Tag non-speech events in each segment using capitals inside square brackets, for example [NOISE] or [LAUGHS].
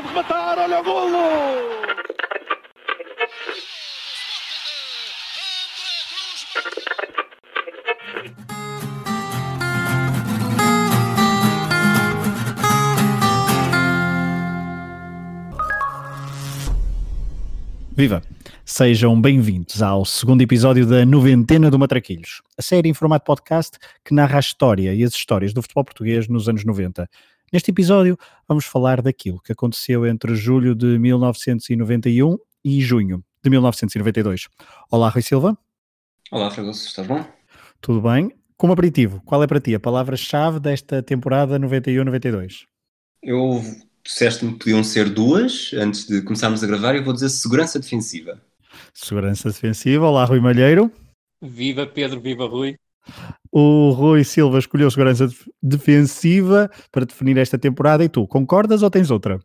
pode rematar, olha o golo! Viva! Sejam bem-vindos ao segundo episódio da Noventena do Matraquilhos, a série em formato podcast que narra a história e as histórias do futebol português nos anos 90. Neste episódio, vamos falar daquilo que aconteceu entre julho de 1991 e junho de 1992. Olá, Rui Silva. Olá, Fragoso, estás bom? Tudo bem? Como aperitivo, qual é para ti a palavra-chave desta temporada 91-92? Eu disseste-me que podiam ser duas antes de começarmos a gravar e eu vou dizer segurança defensiva. Segurança defensiva. Olá, Rui Malheiro. Viva Pedro, viva Rui. O Rui Silva escolheu segurança defensiva para definir esta temporada e tu, concordas ou tens outra?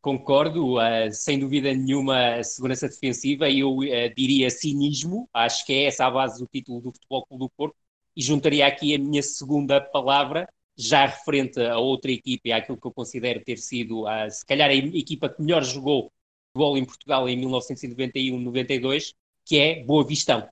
Concordo, uh, sem dúvida nenhuma, segurança defensiva eu uh, diria cinismo, acho que é essa a base do título do Futebol Clube do Porto, e juntaria aqui a minha segunda palavra, já referente a outra equipa e àquilo que eu considero ter sido, a, se calhar, a equipa que melhor jogou futebol em Portugal em 1991-92, que é Boa Vistão.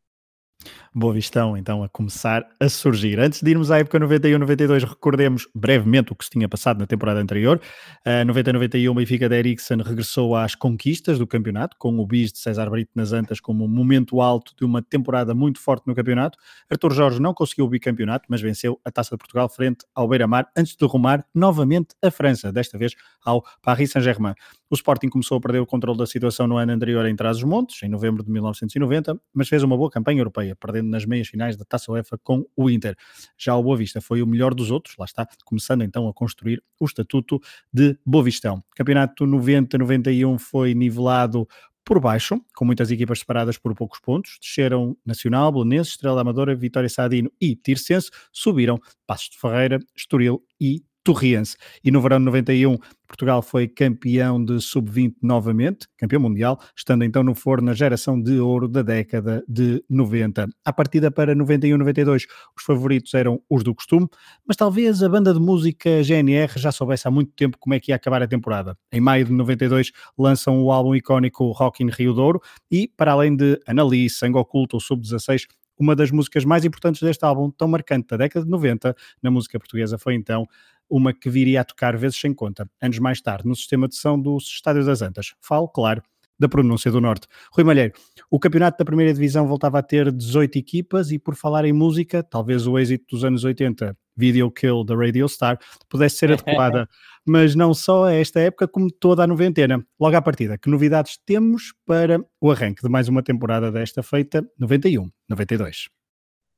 Boa Vistão, então, a começar a surgir. Antes de irmos à época 91-92, recordemos brevemente o que se tinha passado na temporada anterior. A 90-91, o Benfica de Eriksen regressou às conquistas do campeonato, com o bis de César Brito nas Antas como momento alto de uma temporada muito forte no campeonato. Artur Jorge não conseguiu o bicampeonato, mas venceu a Taça de Portugal frente ao Beira-Mar, antes de rumar novamente a França, desta vez ao Paris Saint-Germain. O Sporting começou a perder o controle da situação no ano anterior em Trás-os-Montes, em novembro de 1990, mas fez uma boa campanha europeia, perdendo nas meias finais da Taça UEFA com o Inter. Já o Boa Vista foi o melhor dos outros, lá está, começando então a construir o estatuto de Boa Vistão. Campeonato 90-91 foi nivelado por baixo, com muitas equipas separadas por poucos pontos. Desceram Nacional, Belenenses, Estrela Amadora, Vitória Sadino e Tircense. Subiram Passos de Ferreira, Estoril e Torriense. E no verão de 91, Portugal foi campeão de sub-20 novamente, campeão mundial, estando então no forno na geração de ouro da década de 90. A partida para 91-92, os favoritos eram os do costume, mas talvez a banda de música GNR já soubesse há muito tempo como é que ia acabar a temporada. Em maio de 92 lançam o álbum icónico Rock in Rio Douro e, para além de Annalise, Sangue Oculto ou Sub-16, uma das músicas mais importantes deste álbum, tão marcante da década de 90, na música portuguesa, foi então uma que viria a tocar vezes sem conta, anos mais tarde, no sistema de som do Estádio das Antas. Falo, claro, da pronúncia do Norte. Rui Malheiro, o campeonato da primeira divisão voltava a ter 18 equipas e por falar em música, talvez o êxito dos anos 80, Video Kill da Radio Star, pudesse ser adequada, [LAUGHS] mas não só a esta época, como toda a noventena. Logo à partida, que novidades temos para o arranque de mais uma temporada desta feita 91-92?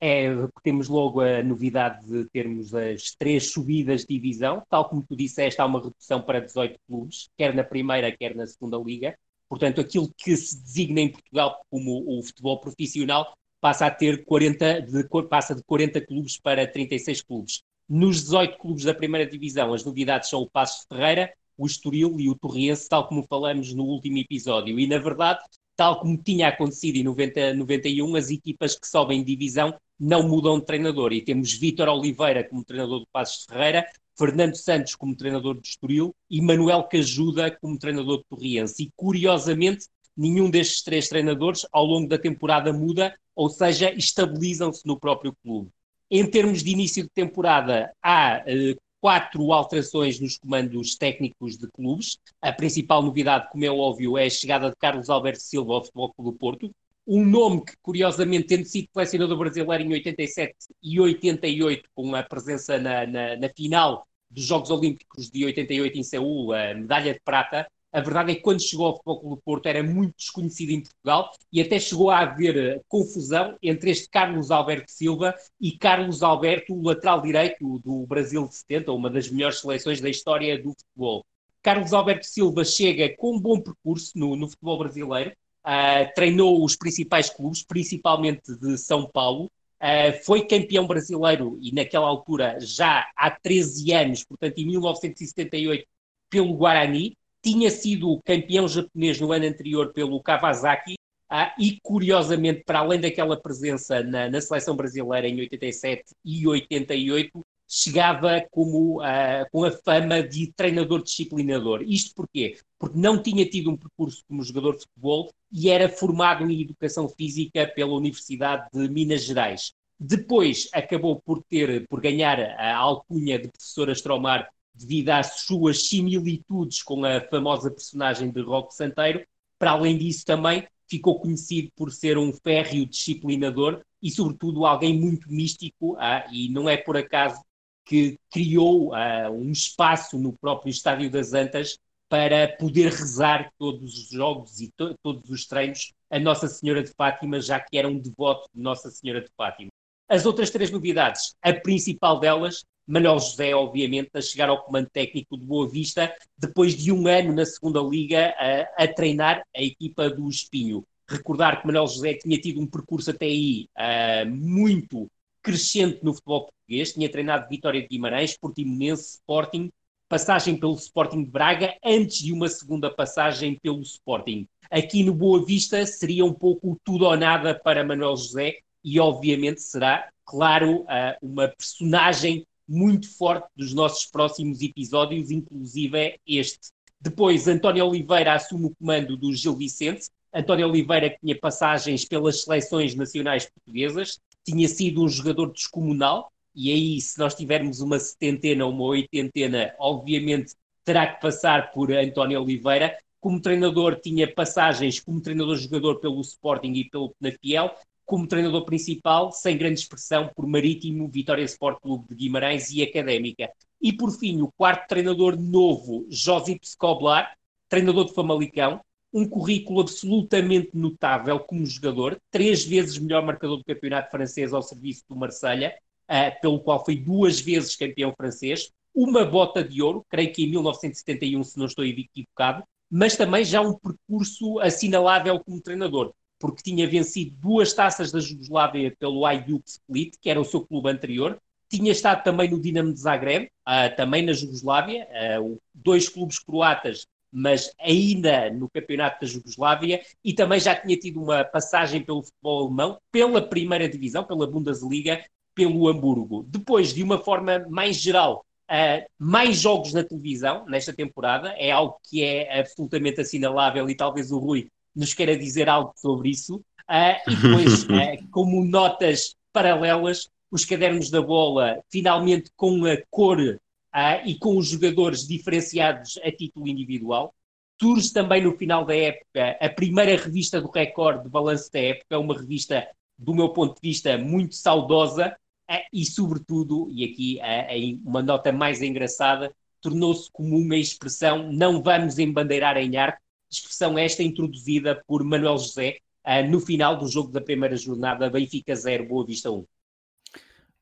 é, temos logo a novidade de termos as três subidas de divisão. Tal como tu disseste, há uma redução para 18 clubes, quer na primeira, quer na segunda liga. Portanto, aquilo que se designa em Portugal como o futebol profissional passa a ter 40, de, passa de 40 clubes para 36 clubes. Nos 18 clubes da primeira divisão, as novidades são o Passos Ferreira, o Estoril e o Torriense, tal como falamos no último episódio. E, na verdade, tal como tinha acontecido em 90, 91, as equipas que sobem divisão não mudam de treinador. E temos Vítor Oliveira como treinador do Passos Ferreira, Fernando Santos como treinador de Estoril e Manuel Cajuda como treinador de Torriense. E curiosamente, nenhum destes três treinadores ao longo da temporada muda, ou seja, estabilizam-se no próprio clube. Em termos de início de temporada, há eh, quatro alterações nos comandos técnicos de clubes. A principal novidade, como é óbvio, é a chegada de Carlos Alberto Silva ao Futebol Clube do Porto. Um nome que, curiosamente, tendo sido selecionador brasileiro em 87 e 88, com a presença na, na, na final dos Jogos Olímpicos de 88 em Seul, a medalha de prata, a verdade é que quando chegou ao Futebol do Porto era muito desconhecido em Portugal e até chegou a haver eh, confusão entre este Carlos Alberto Silva e Carlos Alberto, o lateral direito do Brasil de 70, uma das melhores seleções da história do futebol. Carlos Alberto Silva chega com um bom percurso no, no futebol brasileiro, uh, treinou os principais clubes, principalmente de São Paulo, Uh, foi campeão brasileiro e naquela altura já há 13 anos, portanto em 1978, pelo Guarani, tinha sido campeão japonês no ano anterior pelo Kawasaki ah, e, curiosamente, para além daquela presença na, na, seleção brasileira em 87 e 88, chegava como, uh, com a fama de treinador disciplinador. Isto porquê? Porque não tinha tido um percurso como jogador de futebol e era formado em educação física pela Universidade de Minas Gerais. Depois acabou por ter, por ganhar a alcunha de professor Astromar devido às suas similitudes com a famosa personagem de Roque Santeiro. Para além disso, também ficou conhecido por ser um férreo disciplinador e, sobretudo, alguém muito místico. Ah, e não é por acaso que criou ah, um espaço no próprio Estádio das Antas para poder rezar todos os jogos e to todos os treinos a Nossa Senhora de Fátima, já que era um devoto de Nossa Senhora de Fátima. As outras três novidades, a principal delas, Manuel José, obviamente, a chegar ao comando técnico de Boa Vista, depois de um ano na segunda Liga a, a treinar a equipa do Espinho. Recordar que Manuel José tinha tido um percurso até aí uh, muito crescente no futebol português, tinha treinado Vitória de Guimarães, Portimonense, Sporting, passagem pelo Sporting de Braga, antes de uma segunda passagem pelo Sporting. Aqui no Boa Vista seria um pouco tudo ou nada para Manuel José e obviamente será, claro, uh, uma personagem muito forte dos nossos próximos episódios, inclusive é este. Depois, António Oliveira assume o comando do Gil Vicente. António Oliveira tinha passagens pelas seleções nacionais portuguesas, tinha sido um jogador descomunal, e aí, se nós tivermos uma setentena ou uma oitentena, obviamente terá que passar por António Oliveira. Como treinador, tinha passagens como treinador-jogador pelo Sporting e pelo Penafiel, como treinador principal, sem grande expressão, por Marítimo, Vitória Sport Clube de Guimarães e Académica. E por fim, o quarto treinador novo, Josip Skoblar, treinador de Famalicão, um currículo absolutamente notável como jogador, três vezes melhor marcador do campeonato francês ao serviço do Marselha, uh, pelo qual foi duas vezes campeão francês, uma bota de ouro, creio que em 1971, se não estou equivocado, mas também já um percurso assinalável como treinador porque tinha vencido duas taças da Jugoslávia pelo Hajduk Split, que era o seu clube anterior. Tinha estado também no Dinamo de Zagreb, uh, também na Jugoslávia, uh, dois clubes croatas, mas ainda no campeonato da Jugoslávia, e também já tinha tido uma passagem pelo futebol alemão, pela primeira divisão, pela Bundesliga, pelo Hamburgo. Depois, de uma forma mais geral, Uh, mais jogos na televisão nesta temporada, é algo que é absolutamente assinalável e talvez o Rui nos queira dizer algo sobre isso. Uh, e depois, uh, [LAUGHS] como notas paralelas, os cadernos da bola, finalmente com a cor uh, e com os jogadores diferenciados a título individual. Surge também no final da época a primeira revista do Record de balanço da época, uma revista, do meu ponto de vista, muito saudosa e, sobretudo, e aqui uma nota mais engraçada, tornou-se comum a expressão não vamos embandeirar em arte, expressão esta introduzida por Manuel José uh, no final do jogo da primeira jornada Benfica 0, Boa Vista 1.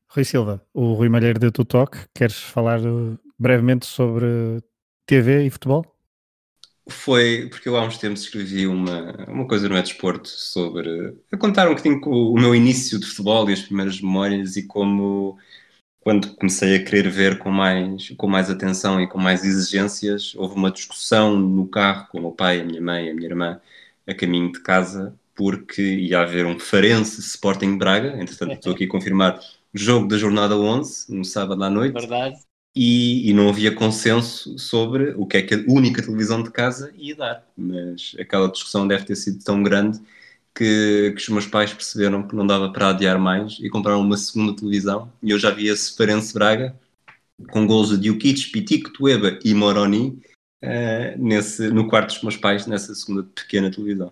Rui Silva, o Rui Malheiro de Tutoc, queres falar uh, brevemente sobre TV e futebol? Foi porque eu há uns tempos escrevi uma, uma coisa no Desporto sobre a contar um bocadinho o meu início de futebol e as primeiras memórias e como quando comecei a querer ver com mais, com mais atenção e com mais exigências, houve uma discussão no carro com o meu pai, a minha mãe, a minha irmã, a caminho de casa, porque ia haver um Farense Sporting Braga, entretanto estou aqui a confirmar, jogo da jornada 11, no sábado à noite. Verdade. E, e, não havia consenso sobre o que é que a única televisão de casa ia dar. Mas aquela discussão deve ter sido tão grande que, que, os meus pais perceberam que não dava para adiar mais e compraram uma segunda televisão. E eu já vi esse Separense Braga com gols de Djukic, Pitico, Tueba e Moroni uh, nesse, no quarto dos meus pais, nessa segunda pequena televisão.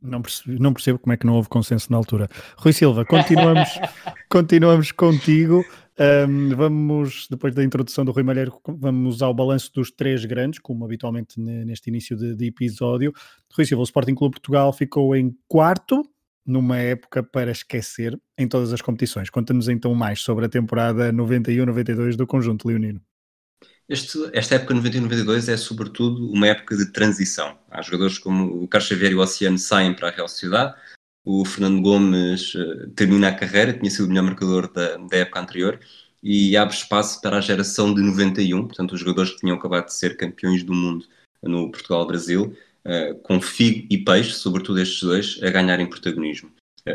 Não percebo, não percebo como é que não houve consenso na altura. Rui Silva, continuamos, [LAUGHS] continuamos contigo. Um, vamos, depois da introdução do Rui Malheiro, vamos ao balanço dos três grandes, como habitualmente neste início de, de episódio. Rui Silva, o Sporting Clube Portugal ficou em quarto, numa época para esquecer em todas as competições. Conta-nos então mais sobre a temporada 91-92 do conjunto leonino. Este, esta época 91-92 é sobretudo uma época de transição. Há jogadores como o Carlos Xavier e o Oceano saem para a Real Sociedade, o Fernando Gomes uh, termina a carreira, tinha sido o melhor marcador da, da, época anterior, e abre espaço para a geração de 91, portanto, os jogadores que tinham acabado de ser campeões do mundo no Portugal-Brasil, uh, com Figo e Peixe, sobretudo estes dois, a ganharem protagonismo.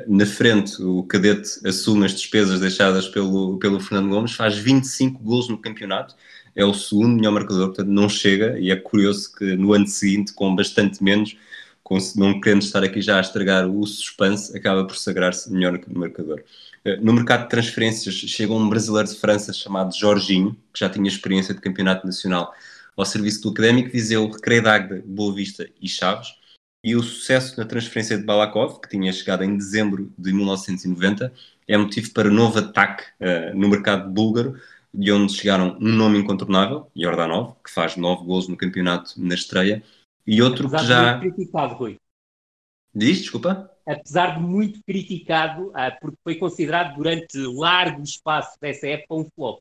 Na frente, o cadete assume as despesas deixadas pelo, pelo Fernando Gomes, faz 25 gols no campeonato, é o segundo melhor marcador, portanto não chega, e é curioso que no ano seguinte, com bastante menos, não querendo estar aqui já a estragar o suspense, acaba por sagrar-se melhor marcador. Eh, no mercado de transferências chega um brasileiro de França chamado Jorginho, que já tinha experiência de campeonato nacional ao serviço do Académico Viseu, Recreio d'Agda, Boa Vista e Chaves, e o sucesso na transferência de Balakov, que tinha chegado em dezembro de 1990, é motivo para novo ataque uh, no mercado búlgaro, de onde chegaram um nome incontornável, Jordanov, que faz nove gols no campeonato na estreia, e outro Apesar que já... De muito criticado, Rui. Diz, desculpa? Apesar de muito criticado, uh, porque foi considerado durante largo espaço dessa época um flop.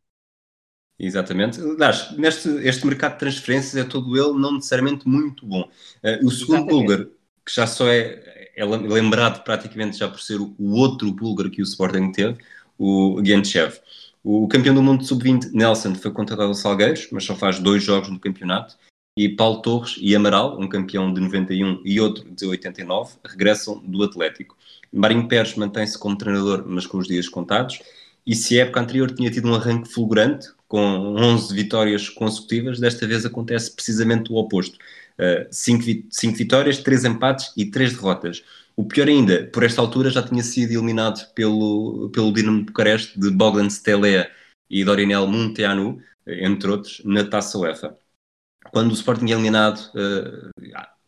Exatamente. Aliás, neste este mercado de transferências é todo ele não necessariamente muito bom. Uh, o segundo búlgaro, que já só é, é lembrado praticamente já por ser o, outro búlgaro que o Sporting teve, o Gentchev. O campeão do mundo sub-20, Nelson, foi contratado ao Salgueiros, mas só faz dois jogos no campeonato. E Paulo Torres e Amaral, um campeão de 91 e outro de 89, regressam do Atlético. Marinho Pérez mantém-se como treinador, mas com os dias contados. E se a época anterior tinha tido um arranque fulgurante, com 11 vitórias consecutivas, desta vez acontece precisamente o oposto. 5 uh, vitórias, 3 empates e 3 derrotas. O pior ainda, por esta altura já tinha sido eliminado pelo, pelo Dinamo Bucareste de Bogdan Stelea e Dorinel Munteanu, entre outros, na Taça UEFA. Quando o Sporting é eliminado, uh,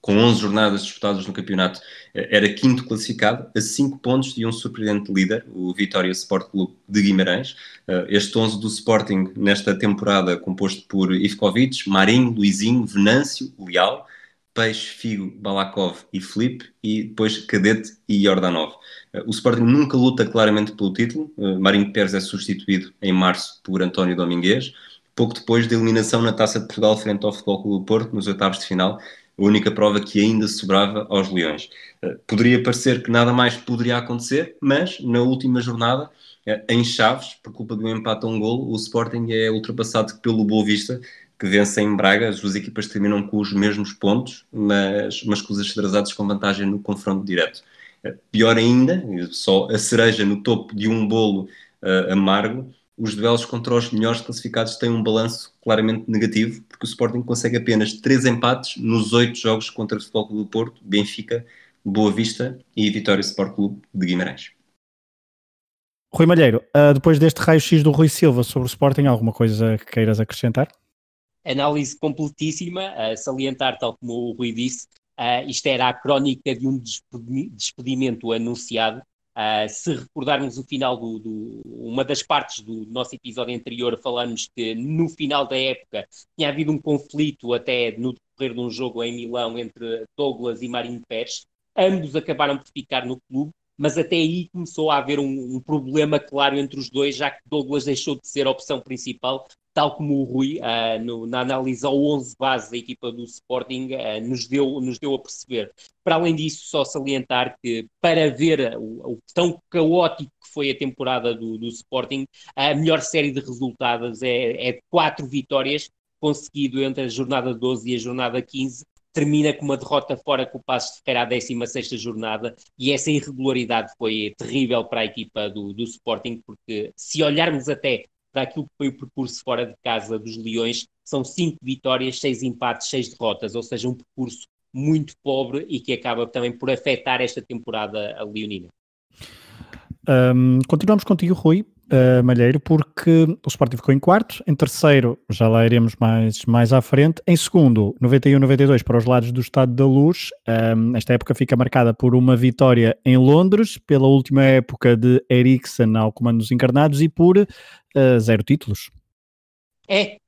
com 11 jornadas disputadas no campeonato, eh, era quinto classificado, a 5 pontos de um surpreendente líder, o Vitória Sport Clube de Guimarães. Eh, este 11 do Sporting, nesta temporada, composto por Ivkovic, Marinho, Luizinho, Venâncio, Leal, Peixe, Figo, Balakov e Felipe, e depois Cadete e Jordanov. Eh, o Sporting nunca luta claramente pelo título. Marinho Pérez é substituído em março por António Domingues, pouco depois da eliminação na Taça de Portugal frente ao Futebol Clube do Porto, nos oitavos de final, a única prova que ainda sobrava aos Leões. Eh, poderia parecer que nada mais poderia acontecer, mas na última jornada, eh, em Chaves, por culpa do empate a um golo, o Sporting é ultrapassado pelo Boa Vista, que vence em Braga. As duas equipas terminam com os mesmos pontos, mas, mas com os atrasados com vantagem no confronto direto. Eh, pior ainda, só a cereja no topo de um bolo uh, amargo, os duelos contra os melhores classificados têm um balanço claramente negativo, porque o Sporting consegue apenas três empates nos oito jogos contra o Futebol Clube do Porto, Benfica, Boa Vista e Vitória Sport Clube de Guimarães. Rui Malheiro, uh, depois deste raio-x do Rui Silva sobre o Sporting, alguma coisa que queiras acrescentar? Análise completíssima, uh, salientar, tal como o Rui disse, uh, isto era a crónica de um despedimento anunciado, Uh, se recordarmos o final do, do, uma das partes do nosso episódio anterior, falamos que no final da época tinha havido um conflito até no decorrer de um jogo em Milão entre Douglas e Marinho Pérez. Ambos acabaram por ficar no clube, mas até aí começou a haver um, um, problema claro entre os dois, já que Douglas deixou de ser a opção principal tal como o Rui, uh, no, na análise ao 11 base da equipa do Sporting, uh, nos, deu, nos deu a perceber. Para além disso, só salientar que para ver o, o tão caótico que foi a temporada do, do Sporting, a melhor série de resultados é, é quatro vitórias, conseguido entre a jornada 12 e a jornada 15, termina com uma derrota fora com o Passos de Ferreira à 16 jornada e essa irregularidade foi terrível para a equipa do, do Sporting porque se olharmos até para aquilo que foi o percurso fora de casa dos Leões, são cinco vitórias, seis empates, seis derrotas, ou seja, um percurso muito pobre e que acaba também por afetar esta temporada a Leonina. Um, continuamos contigo, Rui uh, Malheiro, porque o Sporting ficou em quarto, em terceiro, já lá iremos mais, mais à frente, em segundo, 91-92 para os lados do Estado da Luz. Um, esta época fica marcada por uma vitória em Londres, pela última época de Eriksen ao comando dos encarnados e por uh, zero títulos. É,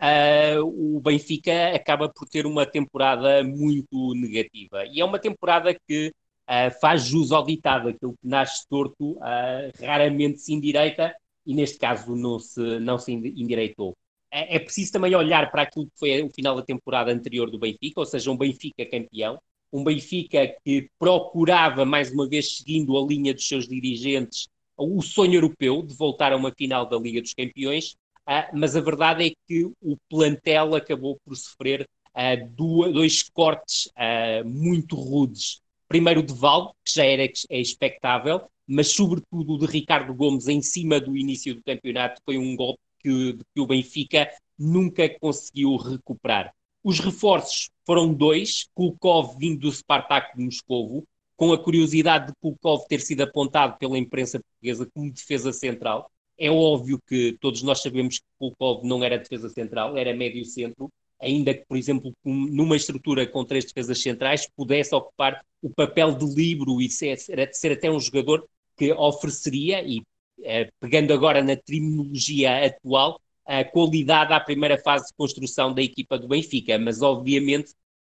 uh, o Benfica acaba por ter uma temporada muito negativa e é uma temporada que uh, faz jus ao ditado, aquilo que nasce torto uh, raramente se endireita e neste caso não se, não se endireitou. É, é preciso também olhar para aquilo que foi o final da temporada anterior do Benfica, ou seja, um Benfica campeão, um Benfica que procurava, mais uma vez, seguindo a linha dos seus dirigentes, o sonho europeu de voltar a uma final da Liga dos Campeões, uh, mas a verdade é que o plantel acabou por sofrer uh, dois cortes uh, muito rudes Primeiro de Val, que já era é expectável, mas sobretudo de Ricardo Gomes em cima do início do campeonato, foi um golpe que, que o Benfica nunca conseguiu recuperar. Os reforços foram dois, Kulkov vindo do Spartak de Moscovo, com a curiosidade de Kulkov ter sido apontado pela imprensa portuguesa como defesa central. É óbvio que todos nós sabemos que Kulkov não era defesa central, era médio centro, ainda que, por exemplo, numa estrutura com três defesas centrais, pudesse ocupar o papel de livro e ser, ser até um jogador que ofereceria, e eh, pegando agora na terminologia atual, a qualidade à primeira fase de construção da equipa do Benfica, mas obviamente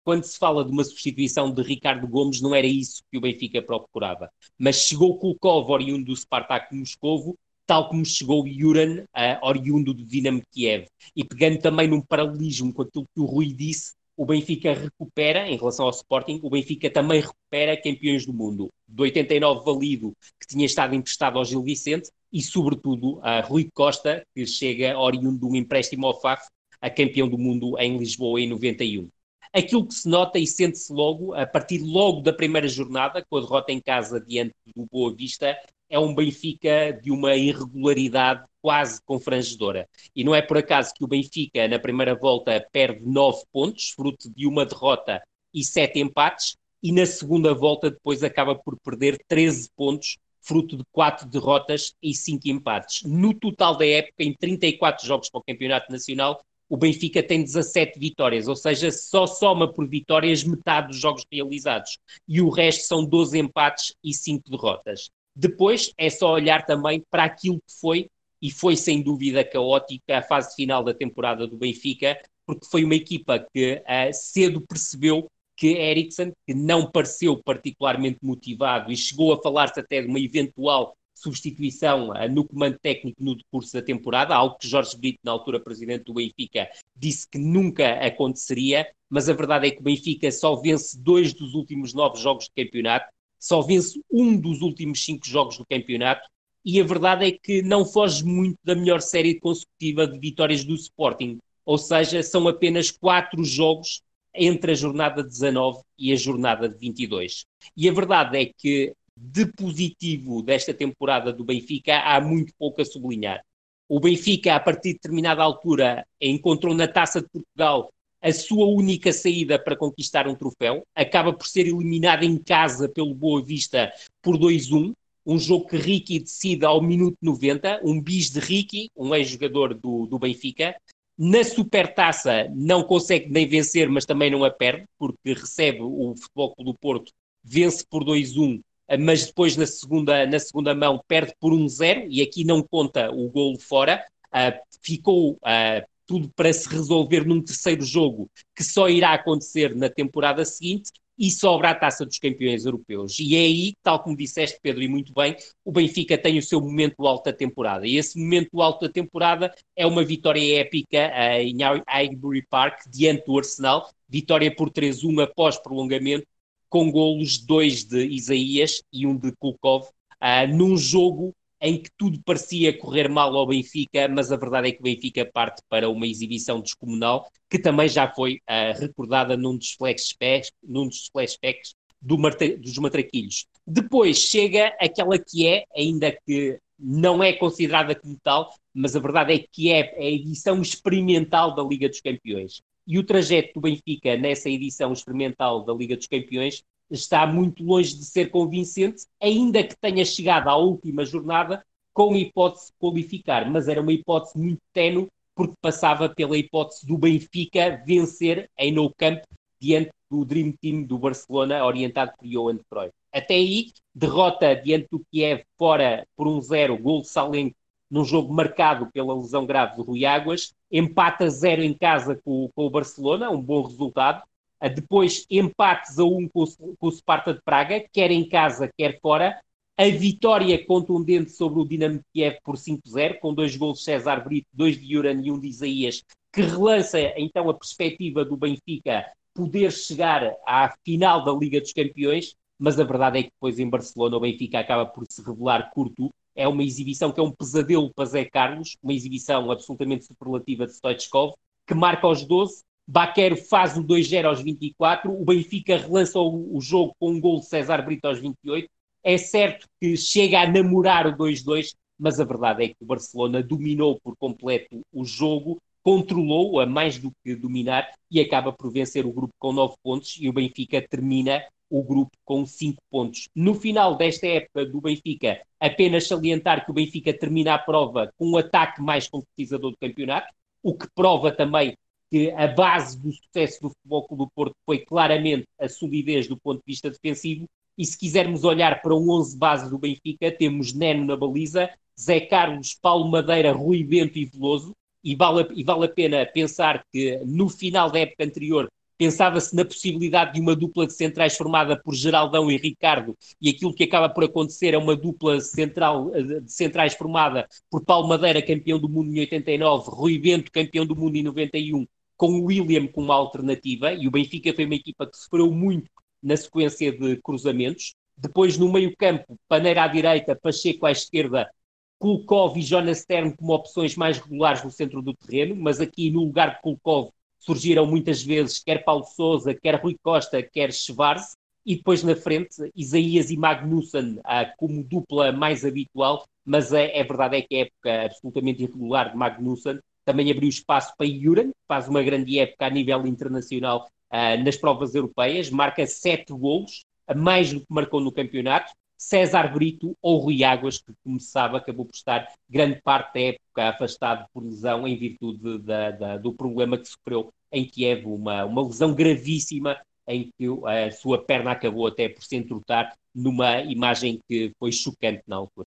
quando se fala de uma substituição de Ricardo Gomes, não era isso que o Benfica procurava. Mas chegou Kulkov, oriundo do Spartak Moscovo, tal como chegou Juran, uh, oriundo do Dinamo Kiev. E pegando também num paralelismo com aquilo que o Rui disse, o Benfica recupera, em relação ao Sporting, o Benfica também recupera campeões do mundo. Do 89 Valido, que tinha estado emprestado ao Gil Vicente, e sobretudo a Rui Costa, que chega oriundo de um empréstimo ao FAF, a campeão do mundo em Lisboa em 91. Aquilo que se nota e sente-se logo, a partir logo da primeira jornada, com a derrota em casa diante do Boa Vista, é um Benfica de uma irregularidade quase confrangedora. E não é por acaso que o Benfica, na primeira volta, perde nove pontos, fruto de uma derrota e sete empates, e na segunda volta, depois acaba por perder 13 pontos, fruto de quatro derrotas e cinco empates. No total da época, em 34 jogos para o Campeonato Nacional, o Benfica tem 17 vitórias, ou seja, só soma por vitórias metade dos jogos realizados. E o resto são 12 empates e 5 derrotas. Depois é só olhar também para aquilo que foi, e foi sem dúvida caótica, a fase final da temporada do Benfica, porque foi uma equipa que uh, cedo percebeu que Eriksen, que não pareceu particularmente motivado e chegou a falar-se até de uma eventual substituição uh, no comando técnico no decurso da temporada, algo que Jorge Brito, na altura presidente do Benfica, disse que nunca aconteceria, mas a verdade é que o Benfica só vence dois dos últimos nove jogos de campeonato, só vence um dos últimos cinco jogos do campeonato, e a verdade é que não foge muito da melhor série consecutiva de vitórias do Sporting, ou seja, são apenas quatro jogos entre a jornada 19 e a jornada de 22. E a verdade é que de positivo desta temporada do Benfica há muito pouco a sublinhar. O Benfica, a partir de determinada altura, encontrou na Taça de Portugal a sua única saída para conquistar um troféu. Acaba por ser eliminado em casa pelo Boa Vista por 2-1. Um jogo que Ricky decide ao minuto 90, um bis de Ricky, um ex-jogador do, do Benfica. Na Supertaça não consegue nem vencer, mas também não a perde, porque recebe o Futebol Clube do Porto, vence por 2-1 mas depois na segunda, na segunda mão perde por 1-0 e aqui não conta o golo fora. Uh, ficou uh, tudo para se resolver num terceiro jogo que só irá acontecer na temporada seguinte e sobra a taça dos campeões europeus. E é aí, tal como disseste, Pedro, e muito bem, o Benfica tem o seu momento alto da temporada. E esse momento alto da temporada é uma vitória épica uh, em Highbury Park, diante do Arsenal, vitória por 3-1 após prolongamento, com golos, dois de Isaías e um de Kulkov, uh, num jogo em que tudo parecia correr mal ao Benfica, mas a verdade é que o Benfica parte para uma exibição descomunal, que também já foi uh, recordada num dos flashbacks, num dos flashbacks do dos matraquilhos. Depois chega aquela que é, ainda que não é considerada como tal, mas a verdade é que é a edição experimental da Liga dos Campeões. E o trajeto do Benfica nessa edição experimental da Liga dos Campeões está muito longe de ser convincente, ainda que tenha chegado à última jornada com a hipótese de qualificar, mas era uma hipótese muito tenue, porque passava pela hipótese do Benfica vencer em no camp diante do Dream Team do Barcelona, orientado por Johan Cruyff. Até aí, derrota diante do Kiev fora por um zero, gol de Salento num jogo marcado pela lesão grave do Rui Águas, empata zero em casa com, com o Barcelona, um bom resultado, depois empates a um com, com o Sparta de Praga, quer em casa, quer fora. A vitória contundente sobre o Dinamo Kiev por 5-0, com dois gols de César Brito, dois de Juran e um de Isaías, que relança então a perspectiva do Benfica poder chegar à final da Liga dos Campeões, mas a verdade é que depois em Barcelona o Benfica acaba por se revelar curto. É uma exibição que é um pesadelo para Zé Carlos, uma exibição absolutamente superlativa de Stoichkov, que marca aos 12 Baquero faz o 2-0 aos 24, o Benfica relança o, o, jogo com um gol de César Brito aos 28. É certo que chega a namorar o 2-2, mas a verdade é que o Barcelona dominou por completo o jogo, controlou a mais do que dominar e acaba por vencer o grupo com 9 pontos e o Benfica termina o grupo com 5 pontos. No final desta época do Benfica, apenas salientar que o Benfica termina a prova com um ataque mais concretizador do campeonato, o que prova também que a base do sucesso do Futebol Clube do Porto foi claramente a solidez do ponto de vista defensivo. E se quisermos olhar para um 11 base do Benfica, temos Neno na baliza, Zé Carlos, Paulo Madeira, Rui Bento e Veloso. E vale, e vale a pena pensar que no final da época anterior pensava-se na possibilidade de uma dupla de centrais formada por Geraldão e Ricardo, e aquilo que acaba por acontecer é uma dupla central, eh, de centrais formada por Paulo Madeira, campeão do mundo em 89, Rui Bento, campeão do mundo em 91, com o William como alternativa, e o Benfica foi uma equipa que sofreu muito na sequência de cruzamentos. Depois, no meio-campo, Paneira à direita, Pacheco à esquerda, Kulkov e Jonas Stern como opções mais regulares no centro do terreno, mas aqui no lugar de Kulkov surgiram muitas vezes quer Paulo Souza, quer Rui Costa, quer Schwarz, e depois na frente Isaías e Magnussen ah, como dupla mais habitual, mas é, é verdade é que a época absolutamente irregular de Magnussen também abriu espaço para Juran, que faz uma grande época a nível internacional uh, nas provas europeias, marca sete golos, a mais do que marcou no campeonato. César Brito ou Rui Águas, que, sabe, acabou por estar grande parte da época afastado por lesão em virtude da, da, do problema que sofreu em Kiev, uma, uma lesão gravíssima em que a sua perna acabou até por se entrotar numa imagem que foi chocante na altura.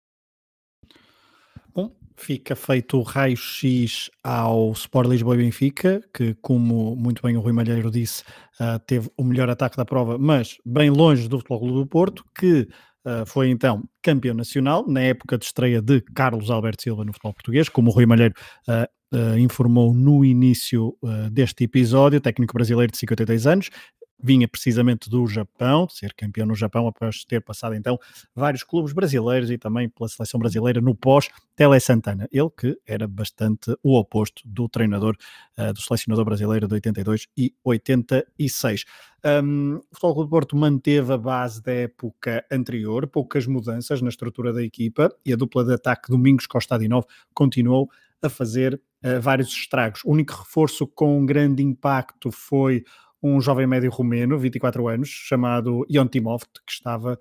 Fica feito o raio-x ao Sport Lisboa e Benfica, que, como muito bem o Rui Malheiro disse, uh, teve o melhor ataque da prova, mas bem longe do Futebol Clube do Porto, que uh, foi então campeão nacional, na época de estreia de Carlos Alberto Silva no futebol português, como o Rui Malheiro uh, Uh, informou no início uh, deste episódio, técnico brasileiro de 52 anos, vinha precisamente do Japão, de ser campeão no Japão, após ter passado então vários clubes brasileiros e também pela seleção brasileira no pós-Tele Santana. Ele que era bastante o oposto do treinador, uh, do selecionador brasileiro de 82 e 86. Um, o Futebol do Porto manteve a base da época anterior, poucas mudanças na estrutura da equipa e a dupla de ataque Domingos Costa Adinov continuou a fazer uh, vários estragos. O único reforço com grande impacto foi um jovem médio romeno, 24 anos, chamado Ion Timofte, que estava,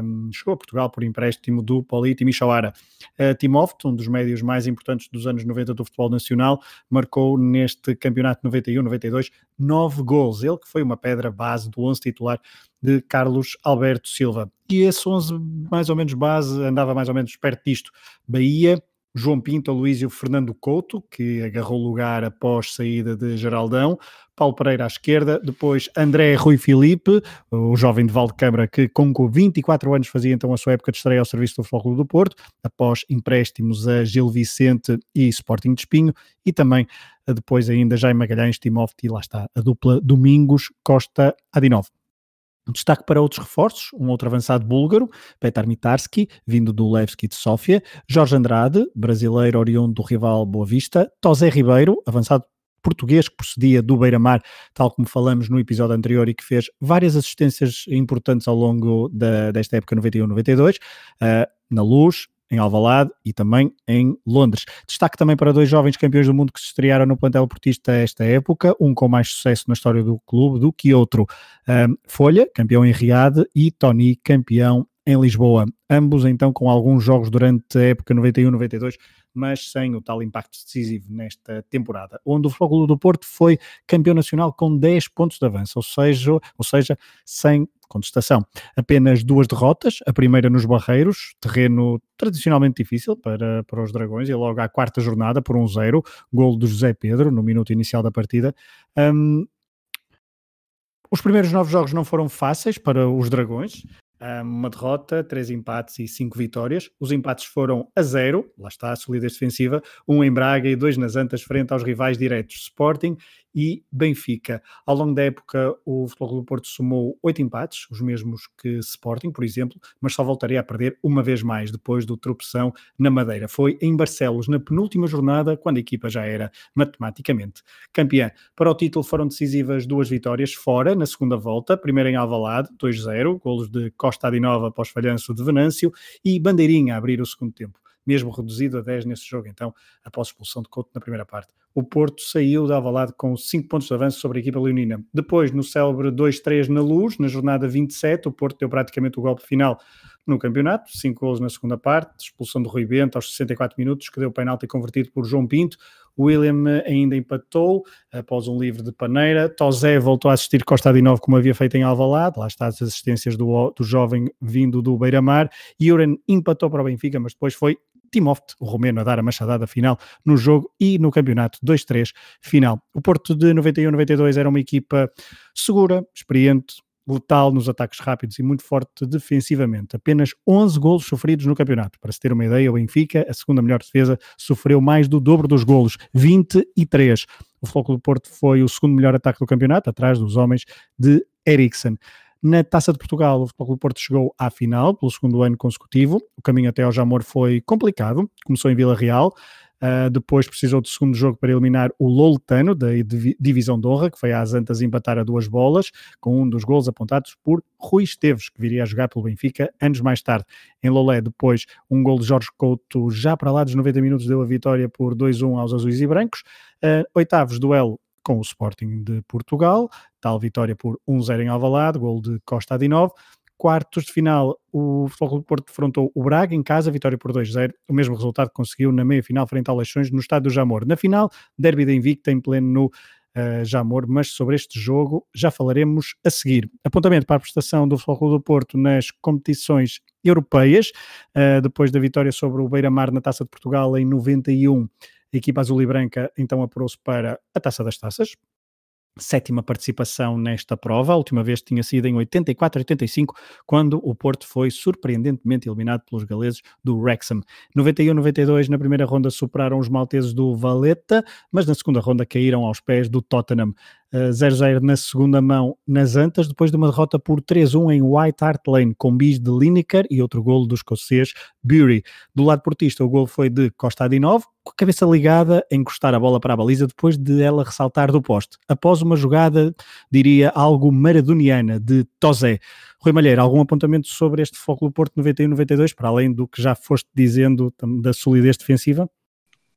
um, chegou a Portugal por empréstimo do Poli Timisoara. Uh, Timofte, um dos médios mais importantes dos anos 90 do futebol nacional, marcou neste campeonato 91-92 nove gols. Ele que foi uma pedra base do 11 titular de Carlos Alberto Silva. E esse 11 mais ou menos base andava mais ou menos perto disto. Bahia, João Pinto, Aloísio Fernando Couto, que agarrou lugar após saída de Geraldão, Paulo Pereira à esquerda, depois André Rui Filipe, o jovem de Valdecâmara, que com 24 anos fazia então a sua época de estreia ao serviço do Futebol Clube do Porto, após empréstimos a Gil Vicente e Sporting de Espinho, e também depois ainda Jaime Magalhães, Timóteo, e lá está a dupla Domingos Costa Adinov. Destaque para outros reforços, um outro avançado búlgaro, Petar Mitarski, vindo do Levski de Sófia, Jorge Andrade, brasileiro oriundo do rival Boa Vista, Tosé Ribeiro, avançado português que procedia do Beira-Mar, tal como falamos no episódio anterior e que fez várias assistências importantes ao longo da, desta época 91-92, uh, na Luz, em Alvalade e também em Londres. Destaque também para dois jovens campeões do mundo que se estrearam no plantel portista esta época, um com mais sucesso na história do clube do que outro. Um, Folha, campeão em Riad, e Tony, campeão em Lisboa. Ambos então com alguns jogos durante a época 91-92 mas sem o tal impacto decisivo nesta temporada, onde o Futebol do Porto foi campeão nacional com 10 pontos de avanço, ou seja, ou seja sem contestação. Apenas duas derrotas, a primeira nos Barreiros, terreno tradicionalmente difícil para, para os Dragões, e logo à quarta jornada por um zero, gol do José Pedro no minuto inicial da partida. Um, os primeiros nove jogos não foram fáceis para os Dragões, uma derrota, três empates e cinco vitórias. Os empates foram a zero, lá está a solidez defensiva, um em Braga e dois nas Antas frente aos rivais diretos Sporting e Benfica. Ao longo da época, o Futebol do Porto somou oito empates, os mesmos que Sporting, por exemplo, mas só voltaria a perder uma vez mais depois do tropeção na Madeira. Foi em Barcelos, na penúltima jornada, quando a equipa já era matematicamente campeã. Para o título foram decisivas duas vitórias fora, na segunda volta, primeiro em Alvalade, 2-0, golos de Costa Adinova após falhanço de Venâncio e Bandeirinha a abrir o segundo tempo mesmo reduzido a 10 nesse jogo, então, após expulsão de Couto na primeira parte. O Porto saiu da Alvalade com 5 pontos de avanço sobre a equipa leonina. Depois, no célebre 2-3 na Luz, na jornada 27, o Porto deu praticamente o golpe final no campeonato, 5 gols na segunda parte, expulsão de Rui Bento aos 64 minutos, que deu penalti convertido por João Pinto. William ainda empatou após um livre de paneira. Tozé voltou a assistir Costa de Novo como havia feito em Alvalade. Lá está as assistências do, do jovem vindo do Beira-Mar. Uren empatou para o Benfica, mas depois foi Timoft, o romeno, a dar a machadada final no jogo e no campeonato 2-3 final. O Porto de 91-92 era uma equipa segura, experiente, letal nos ataques rápidos e muito forte defensivamente. Apenas 11 golos sofridos no campeonato. Para se ter uma ideia, o Benfica, a segunda melhor defesa, sofreu mais do dobro dos golos, 23. O Flóculo do Porto foi o segundo melhor ataque do campeonato, atrás dos homens de Eriksen. Na Taça de Portugal, o Futebol do Porto chegou à final pelo segundo ano consecutivo. O caminho até ao Jamor foi complicado. Começou em Vila Real, Uh, depois precisou do segundo jogo para eliminar o Loletano, da Divisão de Honra, que foi às Antas empatar a duas bolas, com um dos gols apontados por Rui Esteves, que viria a jogar pelo Benfica anos mais tarde. Em Lolé, depois, um gol de Jorge Couto, já para lá dos 90 minutos, deu a vitória por 2-1 aos azuis e brancos. Uh, oitavos, duelo com o Sporting de Portugal, tal vitória por 1-0 em Alvalade, gol de Costa Adinov. Quartos de final, o Futebol do Porto defrontou o Braga em casa, vitória por 2-0, o mesmo resultado que conseguiu na meia-final frente ao Leixões no estádio do Jamor. Na final, derby da Invicta em pleno no uh, Jamor, mas sobre este jogo já falaremos a seguir. Apontamento para a prestação do Futebol do Porto nas competições europeias, uh, depois da vitória sobre o Beira-Mar na Taça de Portugal em 91, a equipa azul e branca então apurou-se para a Taça das Taças, sétima participação nesta prova. A última vez tinha sido em 84-85, quando o Porto foi surpreendentemente eliminado pelos galeses do Wrexham. 91-92 na primeira ronda superaram os malteses do Valletta, mas na segunda ronda caíram aos pés do Tottenham. 0-0 na segunda mão nas Antas, depois de uma derrota por 3-1 em White Hart Lane, com bis de Lineker e outro golo do escocês Bury. Do lado portista, o golo foi de Costa Adinov, com a cabeça ligada a encostar a bola para a baliza depois de ela ressaltar do poste. Após uma jogada, diria, algo maradoniana de Tozé. Rui Malheiro, algum apontamento sobre este foco do Porto 91-92, para além do que já foste dizendo da solidez defensiva?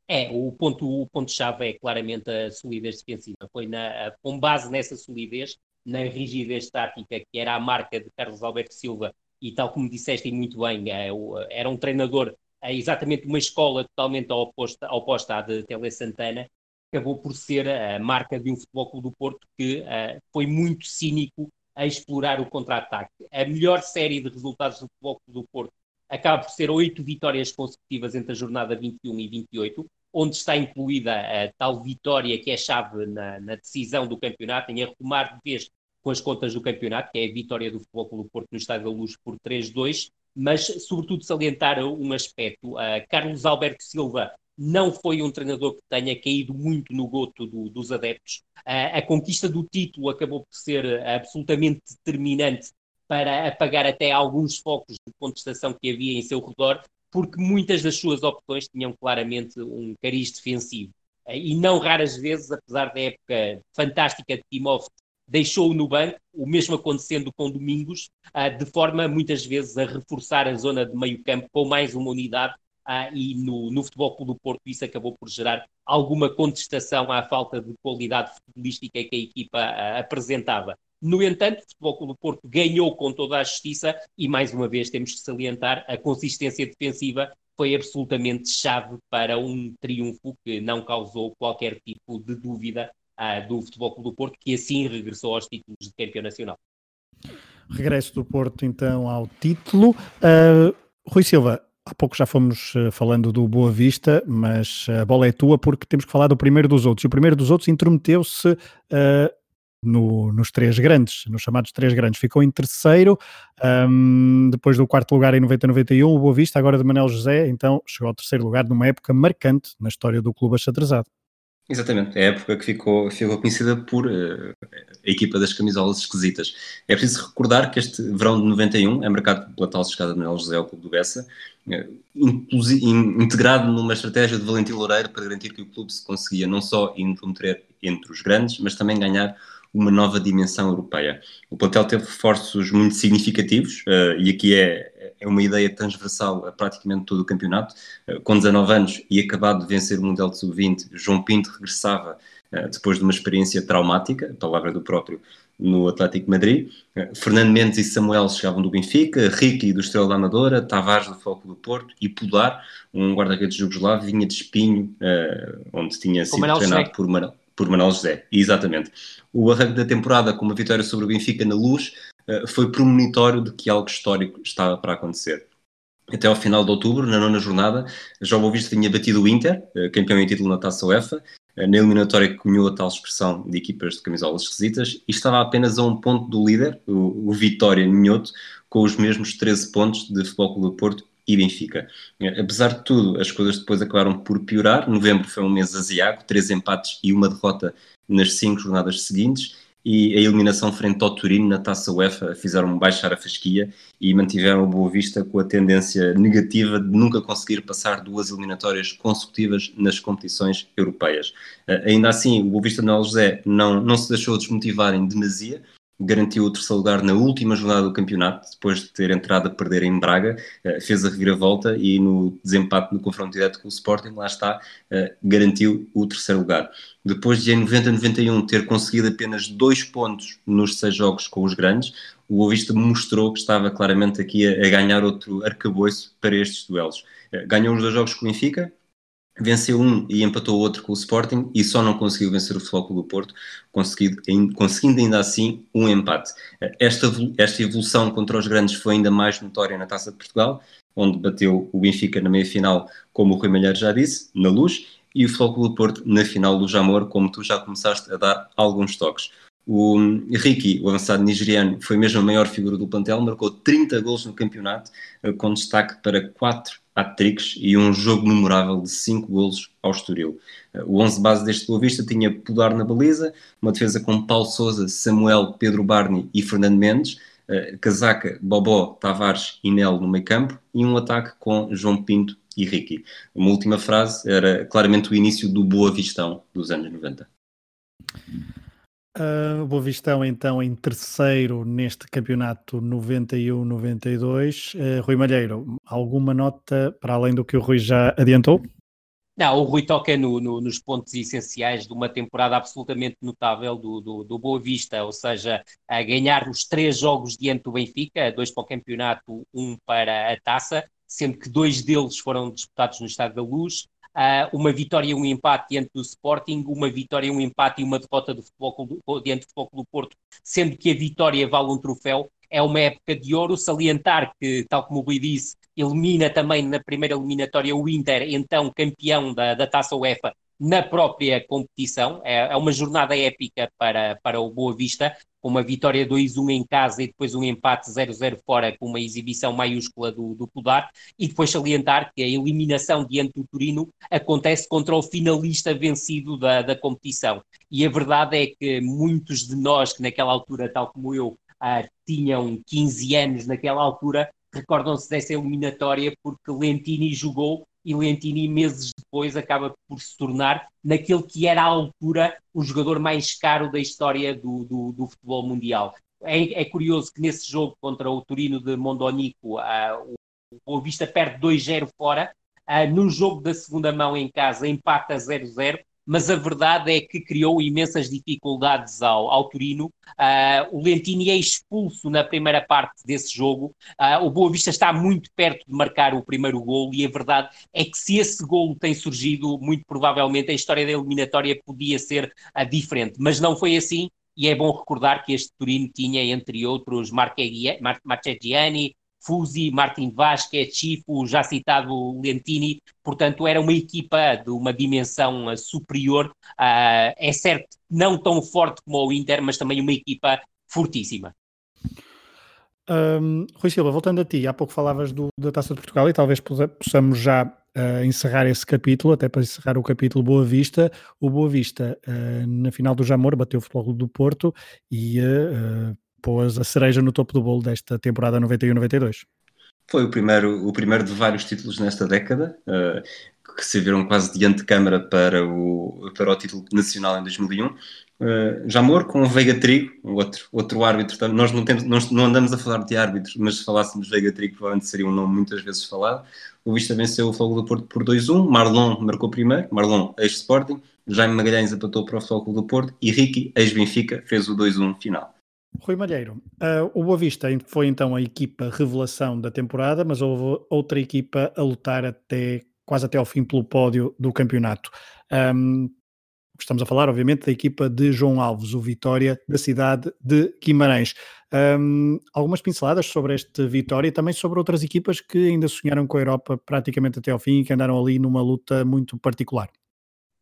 É, o ponto o ponto chave é claramente a solidez defensiva. Foi na, com base nessa solidez, na rigidez tática que era a marca de Carlos Alberto Silva e tal como disseste muito bem, é, era um treinador é exatamente uma escola totalmente oposta, oposta à de Tele Santana, acabou por ser a marca de um Futebol Clube do Porto que uh, foi muito cínico a explorar o contra-ataque. A melhor série de resultados do Futebol Clube do Porto acaba por ser oito vitórias consecutivas entre a jornada 21 e 28, onde está incluída a tal vitória que é chave na, na decisão do campeonato, em a retomar de vez com as contas do campeonato, que é a vitória do Futebol Clube Porto no Estádio da Luz por 3-2, mas sobretudo salientar um aspecto. Uh, Carlos Alberto Silva não foi um treinador que tenha caído muito no goto do, dos adeptos. A conquista do título acabou por ser absolutamente determinante para apagar até alguns focos de contestação que havia em seu redor, porque muitas das suas opções tinham claramente um cariz defensivo. Uh, e não raras vezes, apesar da época fantástica de Timóteo deixou-o no banco, o mesmo acontecendo com Domingos, uh, de forma muitas vezes a reforçar a zona de meio campo com mais uma unidade uh, e no, no Futebol Clube do Porto isso acabou por gerar alguma contestação à falta de qualidade futebolística que a equipa uh, apresentava. No entanto, o Futebol Clube do Porto ganhou com toda a justiça e, mais uma vez, temos que salientar a consistência defensiva foi absolutamente chave para um triunfo que não causou qualquer tipo de dúvida uh, do Futebol Clube do Porto, que assim regressou aos títulos de campeão nacional. Regresso do Porto então ao título. Uh, Rui Silva, há pouco já fomos uh, falando do Boa Vista, mas a bola é tua porque temos que falar do primeiro dos outros. E o primeiro dos outros intrometeu-se uh, no, nos três grandes, nos chamados três grandes. Ficou em terceiro, um, depois do quarto lugar em 90-91, o Boa Vista, agora de Manel José, então chegou ao terceiro lugar numa época marcante na história do clube achadrezado. Exatamente, é a época que ficou, ficou conhecida por uh, a equipa das camisolas esquisitas. É preciso recordar que este verão de 91 é marcado pela tal chegada de Manuel José ao Clube do Bessa, uh, integrado numa estratégia de Valentim Loureiro para garantir que o clube se conseguia não só intrometer entre os grandes, mas também ganhar uma nova dimensão europeia. O plantel teve reforços muito significativos, uh, e aqui é, é uma ideia transversal a praticamente todo o campeonato. Uh, com 19 anos e acabado de vencer o Mundial de Sub-20, João Pinto regressava uh, depois de uma experiência traumática, palavra do próprio, no Atlético Madrid. Fernando Mendes e Samuel chegavam do Benfica, Ricky do Estrela da Amadora, Tavares do Foco do Porto e Pular, um guarda-redes jugoslavo, vinha de Espinho, onde tinha sido treinado por Manuel por Manuel José, exatamente. O arranque da temporada com uma vitória sobre o Benfica na luz uh, foi premonitório de que algo histórico estava para acontecer. Até ao final de outubro, na nona jornada, já o Boa Vista tinha batido o Inter, uh, campeão em título na Taça UEFA, uh, na eliminatória que cunhou a tal expressão de equipas de camisolas esquisitas, e estava apenas a um ponto do líder, o, o Vitória Ninhoto, com os mesmos 13 pontos de Futebol Clube do Porto e Benfica. Apesar de tudo, as coisas depois acabaram por piorar. Novembro foi um mês aziago, três empates e uma derrota nas cinco jornadas seguintes. E a eliminação frente ao Turino na Taça UEFA fizeram baixar a fasquia e mantiveram o Boa Vista com a tendência negativa de nunca conseguir passar duas eliminatórias consecutivas nas competições europeias. Eh, ainda assim, o Boa Vista de Noel José não, não se deixou desmotivar em demasia, garantiu o terceiro lugar na última jornada do campeonato, depois de ter entrado a perder em Braga, eh, fez a reviravolta e no desempate no confronto direto com o Sporting, lá está, eh, garantiu o terceiro lugar. Depois de em 90-91 ter conseguido apenas dois pontos nos seis jogos com os grandes, o Ovista mostrou que estava claramente aqui a, ganhar outro arcabouço para estes duelos. Eh, ganhou os dois jogos com o Benfica, venceu um e empatou outro com o Sporting e só não conseguiu vencer o Futebol do Porto, conseguindo, ainda assim um empate. Esta, esta evolução contra os grandes foi ainda mais notória na Taça de Portugal, onde bateu o Benfica na meia-final, como o Rui Malheiro já disse, na luz, e o Futebol do Porto na final do Jamor, como tu já começaste a dar alguns toques. O Ricky, o avançado nigeriano, foi mesmo a maior figura do plantel, marcou 30 gols no campeonato, eh, com destaque para 4 hat-tricks e um jogo memorável de 5 golos ao Estoril. Eh, o 11 base deste Boa Vista tinha Pudar na baliza, uma defesa com Paulo Souza, Samuel, Pedro Barney e Fernando Mendes, uh, Casaca, Bobó, Tavares e Nel no meio campo e um ataque com João Pinto e Ricky. Uma última frase era claramente o início do Boa Vistão dos anos 90. Uh, Boa Vistão, então, em terceiro neste campeonato 91-92. Uh, Rui Malheiro, alguma nota para além do que o Rui já adiantou? Não, o Rui toca no, no, nos pontos essenciais de uma temporada absolutamente notável do, do, do, Boa Vista, ou seja, a ganhar os três jogos diante do Benfica, dois para o campeonato, um para a taça, sendo que dois deles foram disputados no Estado da Luz, uh, uma vitória e um empate diante do Sporting, uma vitória, um empate e uma derrota do futebol diante do Futebol do Porto, sendo que a vitória vale um troféu. É uma época de ouro, salientar que, tal como o Rui disse, elimina também na primeira eliminatória o Inter, então campeão da, da Taça UEFA, na própria competição. É, é uma jornada épica para, para o Boa Vista, uma vitória 2-1 em casa e depois um empate 0-0 fora, com uma exibição maiúscula do, do Pudar, e depois salientar que a eliminação diante do Turino acontece contra o finalista vencido da, da competição. E a verdade é que muitos de nós, que naquela altura, tal como eu, ah, tinham 15 anos naquela altura, recordam-se dessa eliminatória porque Lentini jogou e Lentini, meses depois, acaba por se tornar, naquele que era à altura, o jogador mais caro da história do, do, do futebol mundial. É, é, curioso que nesse jogo contra o Turino de Mondonico, uh, o Boa Vista perde 2-0 fora, uh, no jogo da segunda mão em casa empata 0-0, mas a verdade é que criou imensas dificuldades ao, ao Turino. Uh, o Lentini é expulso na primeira parte desse jogo. Uh, o Boa Vista está muito perto de marcar o primeiro gol e a verdade é que se esse gol tem surgido, muito provavelmente a história da eliminatória podia ser uh, diferente, mas não foi assim. E é bom recordar que este Turino tinha, entre outros, Marchegiani, Fusi, Martin Vasquez, Chifu, já citado Lentini, portanto era uma equipa de uma dimensão uh, superior, uh, é certo, não tão forte como o Inter, mas também uma equipa fortíssima. Um, Rui Silva, voltando a ti, há pouco falavas do, da Taça de Portugal e talvez possamos já uh, encerrar esse capítulo, até para encerrar o capítulo Boa Vista, o Boa Vista uh, na final do Jamor bateu o Futebol do Porto e uh, pôs a cereja no topo do bolo desta temporada 91-92. Foi o primeiro, o primeiro de vários títulos nesta década, que serviram quase de antecâmara para o, para o título nacional em 2001. Uh, Jamor com o Veiga Trigo, outro, outro árbitro. Nós não, temos, nós não andamos a falar de árbitros, mas se falássemos Veiga Trigo, provavelmente seria um nome muitas vezes falado. O Vista venceu o Fogo do Porto por 2-1. Marlon marcou primeiro, Marlon, ex-Sporting. Jaime Magalhães apontou para o Fogo do Porto e Ricky, ex-Benfica, fez o 2-1 final. Rui Malheiro, uh, o Boa Vista foi então a equipa revelação da temporada, mas houve outra equipa a lutar até quase até ao fim pelo pódio do campeonato. Um, estamos a falar, obviamente, da equipa de João Alves, o Vitória da cidade de Guimarães. Um, algumas pinceladas sobre este Vitória e também sobre outras equipas que ainda sonharam com a Europa praticamente até ao fim e que andaram ali numa luta muito particular.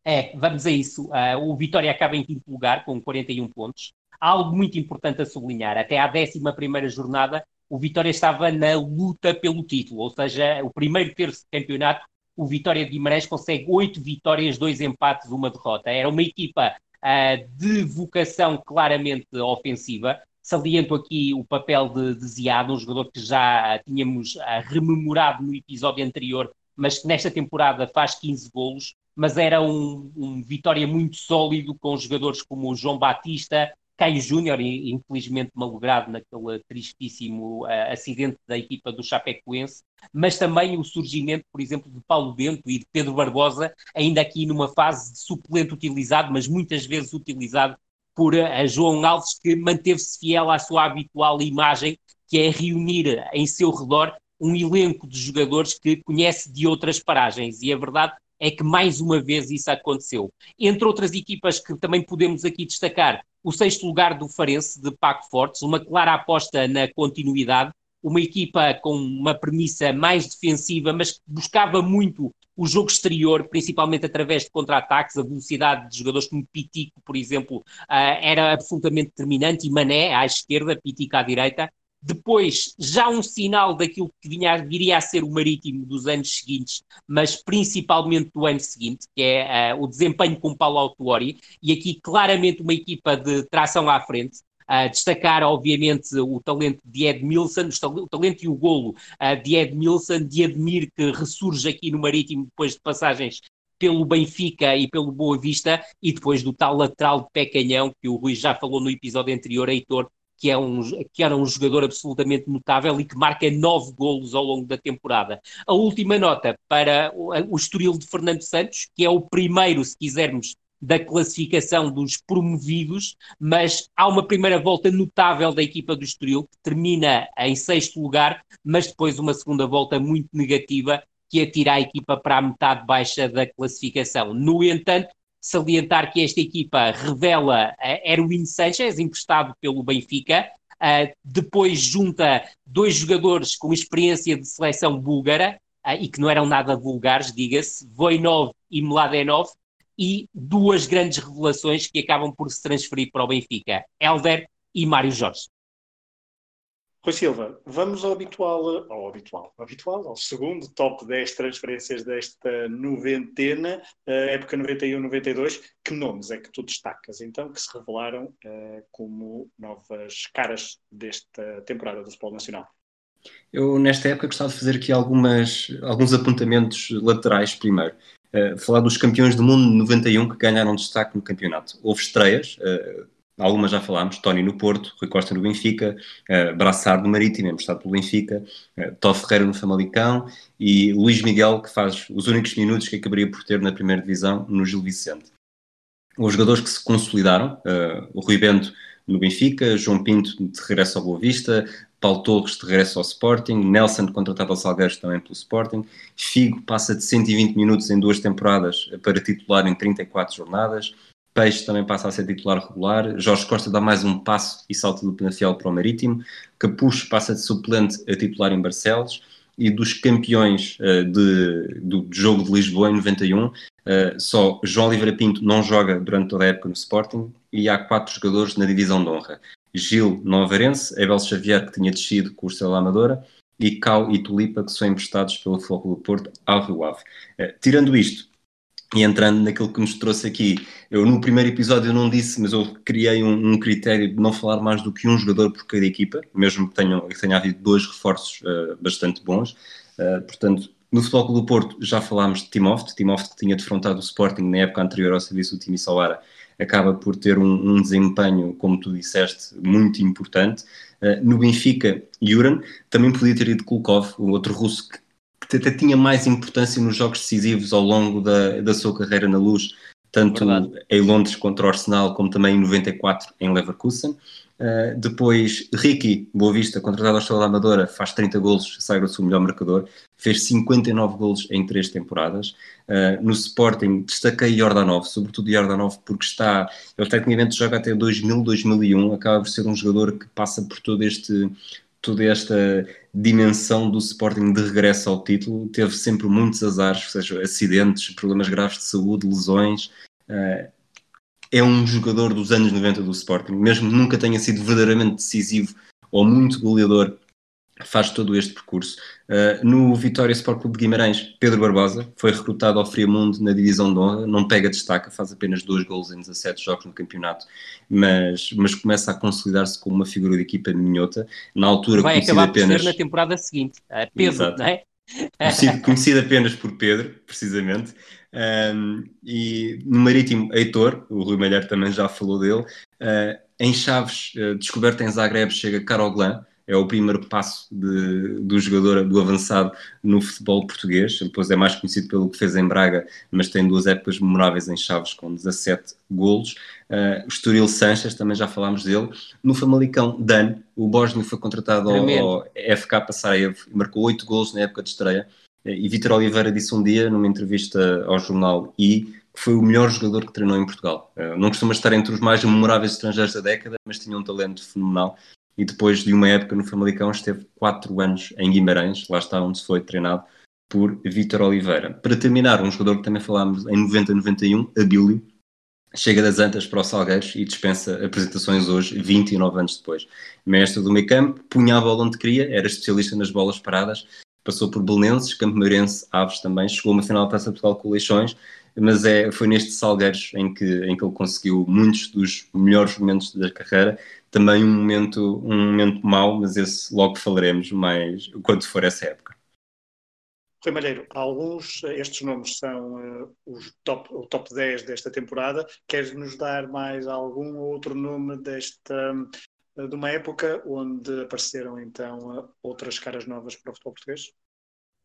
É, vamos a isso. Uh, o Vitória acaba em quinto lugar com 41 pontos. Algo muito importante a sublinhar. Até à 11 jornada, o Vitória estava na luta pelo título, ou seja, o primeiro terço de campeonato o Vitória de Guimarães consegue oito vitórias, dois empates, uma derrota. Era uma equipa uh, de vocação claramente ofensiva. Saliento aqui o papel de, de Ziado, um jogador que já tínhamos uh, rememorado no episódio anterior, mas que nesta temporada faz 15 golos. Mas era um, um Vitória muito sólido, com jogadores como o João Batista, Caio Júnior, infelizmente malogrado naquele tristíssimo uh, acidente da equipa do Chapecoense, mas também o surgimento, por exemplo, de Paulo Bento e de Pedro Barbosa, ainda aqui numa fase de suplente utilizado, mas muitas vezes utilizado por uh, João Alves, que manteve-se fiel à sua habitual imagem, que é reunir em seu redor um elenco de jogadores que conhece de outras paragens. E a verdade é que mais uma vez isso aconteceu. Entre outras equipas que também podemos aqui destacar, o sexto lugar do Farense, de Paco Fortes, uma clara aposta na continuidade, uma equipa com uma premissa mais defensiva, mas que buscava muito o jogo exterior, principalmente através de contra-ataques, a velocidade de jogadores como Pitico, por exemplo, ah, era absolutamente determinante, e Mané à esquerda, Pitico à direita, depois, já um sinal daquilo que vinha, viria a ser o Marítimo dos anos seguintes, mas principalmente do ano seguinte, que é uh, o desempenho com Paulo Autuori, e aqui claramente uma equipa de tração à frente. Uh, destacar, obviamente, o talento de Edmilson, o talento e o golo uh, de Edmilson, de Admir, que ressurge aqui no Marítimo depois de passagens pelo Benfica e pelo Boa Vista, e depois do tal lateral de pé canhão, que o Rui já falou no episódio anterior, Heitor, que, é um, que era um jogador absolutamente notável e que marca nove golos ao longo da temporada. A última nota para o, o Estoril de Fernando Santos, que é o primeiro, se quisermos, da classificação dos promovidos, mas há uma primeira volta notável da equipa do Estoril, que termina em sexto lugar, mas depois uma segunda volta muito negativa, que atira a equipa para a metade baixa da classificação. No entanto, salientar que esta equipa revela uh, Erwin Sanchez, emprestado pelo Benfica, uh, depois junta dois jogadores com experiência de seleção búlgara, uh, e que não eram nada vulgares, diga-se, Voinov e Mladenov, e duas grandes revelações que acabam por se transferir para o Benfica, Elder e Mário Jorge. Rui Silva, vamos ao habitual, ao habitual, habitual, ao segundo top 10 transferências desta noventena, época 91-92. Que nomes é que tu destacas, então, que se revelaram uh, como novas caras desta temporada do Futebol Nacional? Eu, nesta época, gostava de fazer aqui algumas, alguns apontamentos laterais primeiro. Uh, falar dos campeões do mundo de 91 que ganharam destaque no campeonato. Houve estreias, uh, Algumas já falámos, Tony no Porto, Rui Costa no Benfica, uh, no Marítimo, emprestado pelo Benfica, uh, Tó Ferreira no Famalicão e Luís Miguel, que faz os únicos minutos que acabaria por ter na primeira divisão no Gil Vicente. Os jogadores que se consolidaram, uh, o Rui Bento no Benfica, João Pinto de regresso ao Boa Vista, Paulo Torres de regresso ao Sporting, Nelson contratado ao Salgueiros também pelo Sporting, Figo passa de 120 minutos em duas temporadas para titular em 34 jornadas, Peixe também passa a ser titular regular. Jorge Costa dá mais um passo e salta do Penafiel para o Marítimo. Capucho passa de suplente a titular em Barcelos. E dos campeões uh, de, do jogo de Lisboa em 91, uh, eh, só João Oliveira Pinto não joga durante toda a época no Sporting e há quatro jogadores na divisão de honra. Gil, não Avarense, Abel Xavier, que tinha descido com o Estrela Amadora, e Cal e Tulipa, que são emprestados pelo Futebol do Porto ao Rio Ave. Uh, tirando isto, e entrando naquilo que nos trouxe aqui, eu no primeiro episódio não disse, mas eu criei um, um, critério de não falar mais do que um jogador por cada equipa, mesmo que, tenham, que tenha havido dois reforços uh, bastante bons. Uh, portanto, no Futebol Clube do Porto já falámos de Timóteo, Timóteo que tinha defrontado o Sporting na época anterior ao serviço do time Salara, acaba por ter um, um, desempenho, como tu disseste, muito importante. Uh, no Benfica, Juran, também podia ter ido Kulkov, o outro russo que até tinha mais importância nos jogos decisivos ao longo da, da sua carreira na luz, tanto Verdade. em Londres contra o Arsenal, como também em 94 em Leverkusen. Uh, depois, Ricky, Boa Vista, contratado ao Estrela Amadora, faz 30 golos, sai o seu melhor marcador, fez 59 golos em três temporadas. Uh, no Sporting, destaquei Jordanov, sobretudo Jordanov, porque está, ele tecnicamente joga até 2000, 2001, acaba por ser um jogador que passa por todo este toda esta dimensão do Sporting de regresso ao título. Teve sempre muitos azares, seja, acidentes, problemas graves de saúde, lesões. Uh, é um jogador dos anos 90 do Sporting, mesmo nunca tenha sido verdadeiramente decisivo ou muito goleador faz todo este percurso. Uh, no Vitória Sport Clube de Guimarães, Pedro Barbosa foi recrutado ao Friamundo na divisão de honra, não pega destaca, faz apenas dois gols em 17 jogos no campeonato, mas, mas começa a consolidar-se como uma figura de equipa minhota. Na altura, vai acabar apenas... por ser na temporada seguinte, uh, Pedro, Exato. não é? Conhecido, [LAUGHS] conhecido, apenas por Pedro, precisamente. Um, e no Marítimo, Heitor, o Rui Malher também já falou dele. Uh, em Chaves, uh, descoberto em Zagreb, chega Carol Glan, é o primeiro passo de, do jogador, do avançado no futebol português. Depois é mais conhecido pelo que fez em Braga, mas tem duas épocas memoráveis em Chaves com 17 golos. Uh, o Estoril Sanches, também já falámos dele. No Famalicão, Dan, o Bósnio foi contratado ao, ao, FK Sarajevo e marcou 8 golos na época de estreia. Uh, e Vitor Oliveira disse um dia, numa entrevista ao jornal I, que foi o melhor jogador que treinou em Portugal. Uh, não costuma estar entre os mais memoráveis estrangeiros da década, mas tinha um talento fenomenal e depois de uma época no Famalicão esteve 4 anos em Guimarães, lá está onde foi treinado por Vítor Oliveira. Para terminar, um jogador que também falámos em 90-91, Abílio, chega das Antas para o Salgueiros e dispensa apresentações hoje, 29 anos depois. Mestre do meio campo, punha a bola onde queria, era especialista nas bolas paradas, passou por Belenenses, Campo Meirense, Aves também, chegou a uma final da Taça Portugal com Leixões, mas é, foi neste Salgueiros em que, em que ele conseguiu muitos dos melhores momentos da carreira, também um momento, um momento mau, mas esse logo falaremos mais quando for essa época. Rui Malheiro, alguns, estes nomes são uh, os top, o top 10 desta temporada. Queres nos dar mais algum outro nome desta, uh, de uma época onde apareceram então uh, outras caras novas para o futebol português?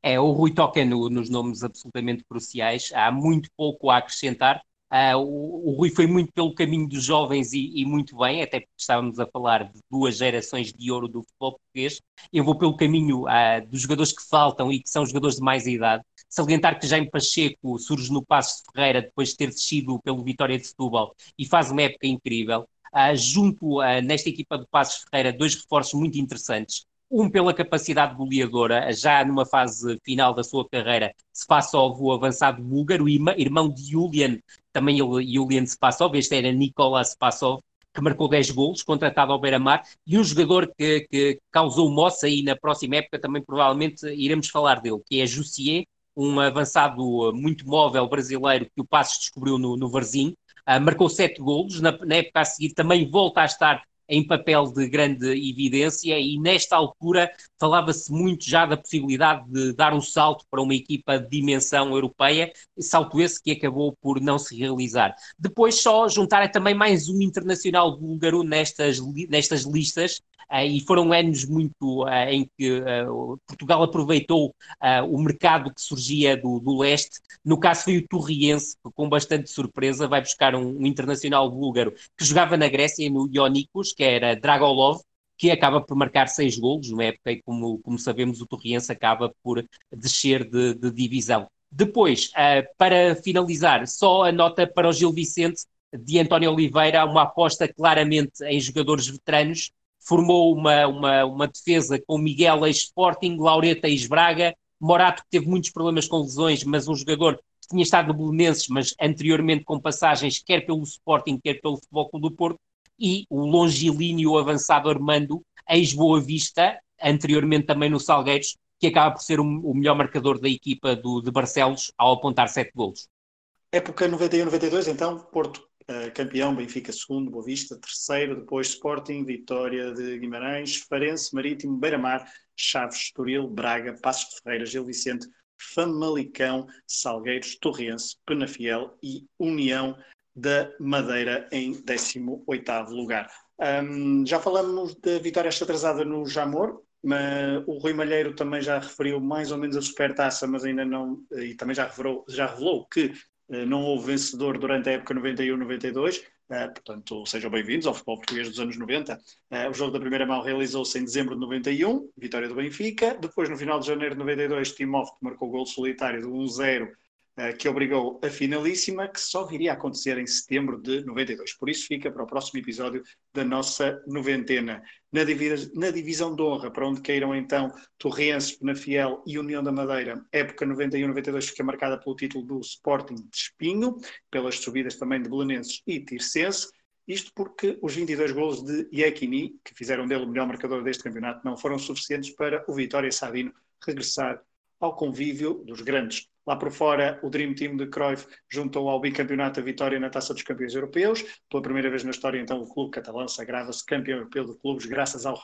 É, o Rui toca no, nos nomes absolutamente cruciais. Há muito pouco a acrescentar. Uh, o, o, Rui foi muito pelo caminho dos jovens e, e, muito bem, até porque estávamos a falar de duas gerações de ouro do futebol português. Eu vou pelo caminho uh, dos jogadores que faltam e que são jogadores de mais idade. Salientar que Jaime Pacheco surge no Passo de Ferreira depois de ter descido pelo Vitória de Setúbal e faz uma época incrível. Uh, junto nesta equipa do Passos Ferreira dois reforços muito interessantes um pela capacidade goleadora, já numa fase final da sua carreira, Spasov, o avançado búlgaro, irmão de Julian, também Julian Spasov, este era Nikola Spasov, que marcou 10 golos, contratado ao Beira-Mar, e um jogador que, que causou moça e na próxima época também provavelmente iremos falar dele, que é Jussier, um avançado muito móvel brasileiro que o Passos descobriu no, no Varzim, uh, marcou 7 golos, na, na época a seguir também volta a estar em papel de grande evidência e nesta altura falava-se muito já da possibilidade de dar um salto para uma equipa de dimensão europeia, salto esse que acabou por não se realizar. Depois só juntar também mais um internacional búlgaro nestas, nestas listas, Uh, e foram anos muito uh, em que uh, Portugal aproveitou o mercado que surgia do, do, leste. No caso foi o Torriense, que com bastante surpresa vai buscar um, um internacional búlgaro que jogava na Grécia, no Ionikos, que era Dragolov, que acaba por marcar seis golos, numa época e como, como sabemos o Torriense acaba por descer de, de divisão. Depois, para finalizar, só a nota para o Gil Vicente, de António Oliveira, uma aposta claramente em jogadores veteranos, formou uma, uma, uma defesa com Miguel ex-Sporting, Laureta ex-Braga, Morato que teve muitos problemas com lesões, mas um jogador que tinha estado no Belenenses, mas anteriormente com passagens quer pelo Sporting, quer pelo Futebol Clube do Porto, e o longilíneo avançado Armando, ex-Boa Vista, anteriormente também no Salgueiros, que acaba por ser o, o melhor marcador da equipa do, de Barcelos ao apontar sete golos. Época 91-92, então, Porto uh, campeão, Benfica segundo, Boa Vista terceiro, depois Sporting, Vitória de Guimarães, Farense, Marítimo, Beira-Mar, Chaves, Estoril, Braga, Passos de Ferreira, Gil Vicente, Famalicão, Salgueiros, Torrense, Penafiel e União da Madeira em 18º lugar. Um, já falamos da vitória atrasada no Jamor, mas o Rui Malheiro também já referiu mais ou menos a supertaça, mas ainda não, e também já revelou, já revelou que uh, não houve vencedor durante a época 91-92. Uh, portanto, sejam bem-vindos ao futebol português dos anos 90. Uh, eh, o jogo da primeira mão realizou-se em dezembro de 91, vitória do Benfica. Depois, no final de janeiro de 92, Timóteo marcou o gol solitário de 1-0 eh, que obrigou a finalíssima, que só viria a acontecer em setembro de 92. Por isso fica para o próximo episódio da nossa noventena. Na, na divisão de honra, para onde queiram então Torrense, Penafiel e União da Madeira, época 91-92 fica marcada pelo título do Sporting de Espinho, pelas subidas também de Belenenses e Tircense, isto porque os 22 golos de Iekini, que fizeram dele o melhor marcador deste campeonato, não foram suficientes para o Vitória Sabino regressar ao convívio dos grandes. Lá por fora, o Dream Team de Cruyff juntou ao bicampeonato a vitória na Taça dos Campeões Europeus. Pela primeira vez na história, então, o clube catalão sagrava-se campeão europeu de clubes graças ao,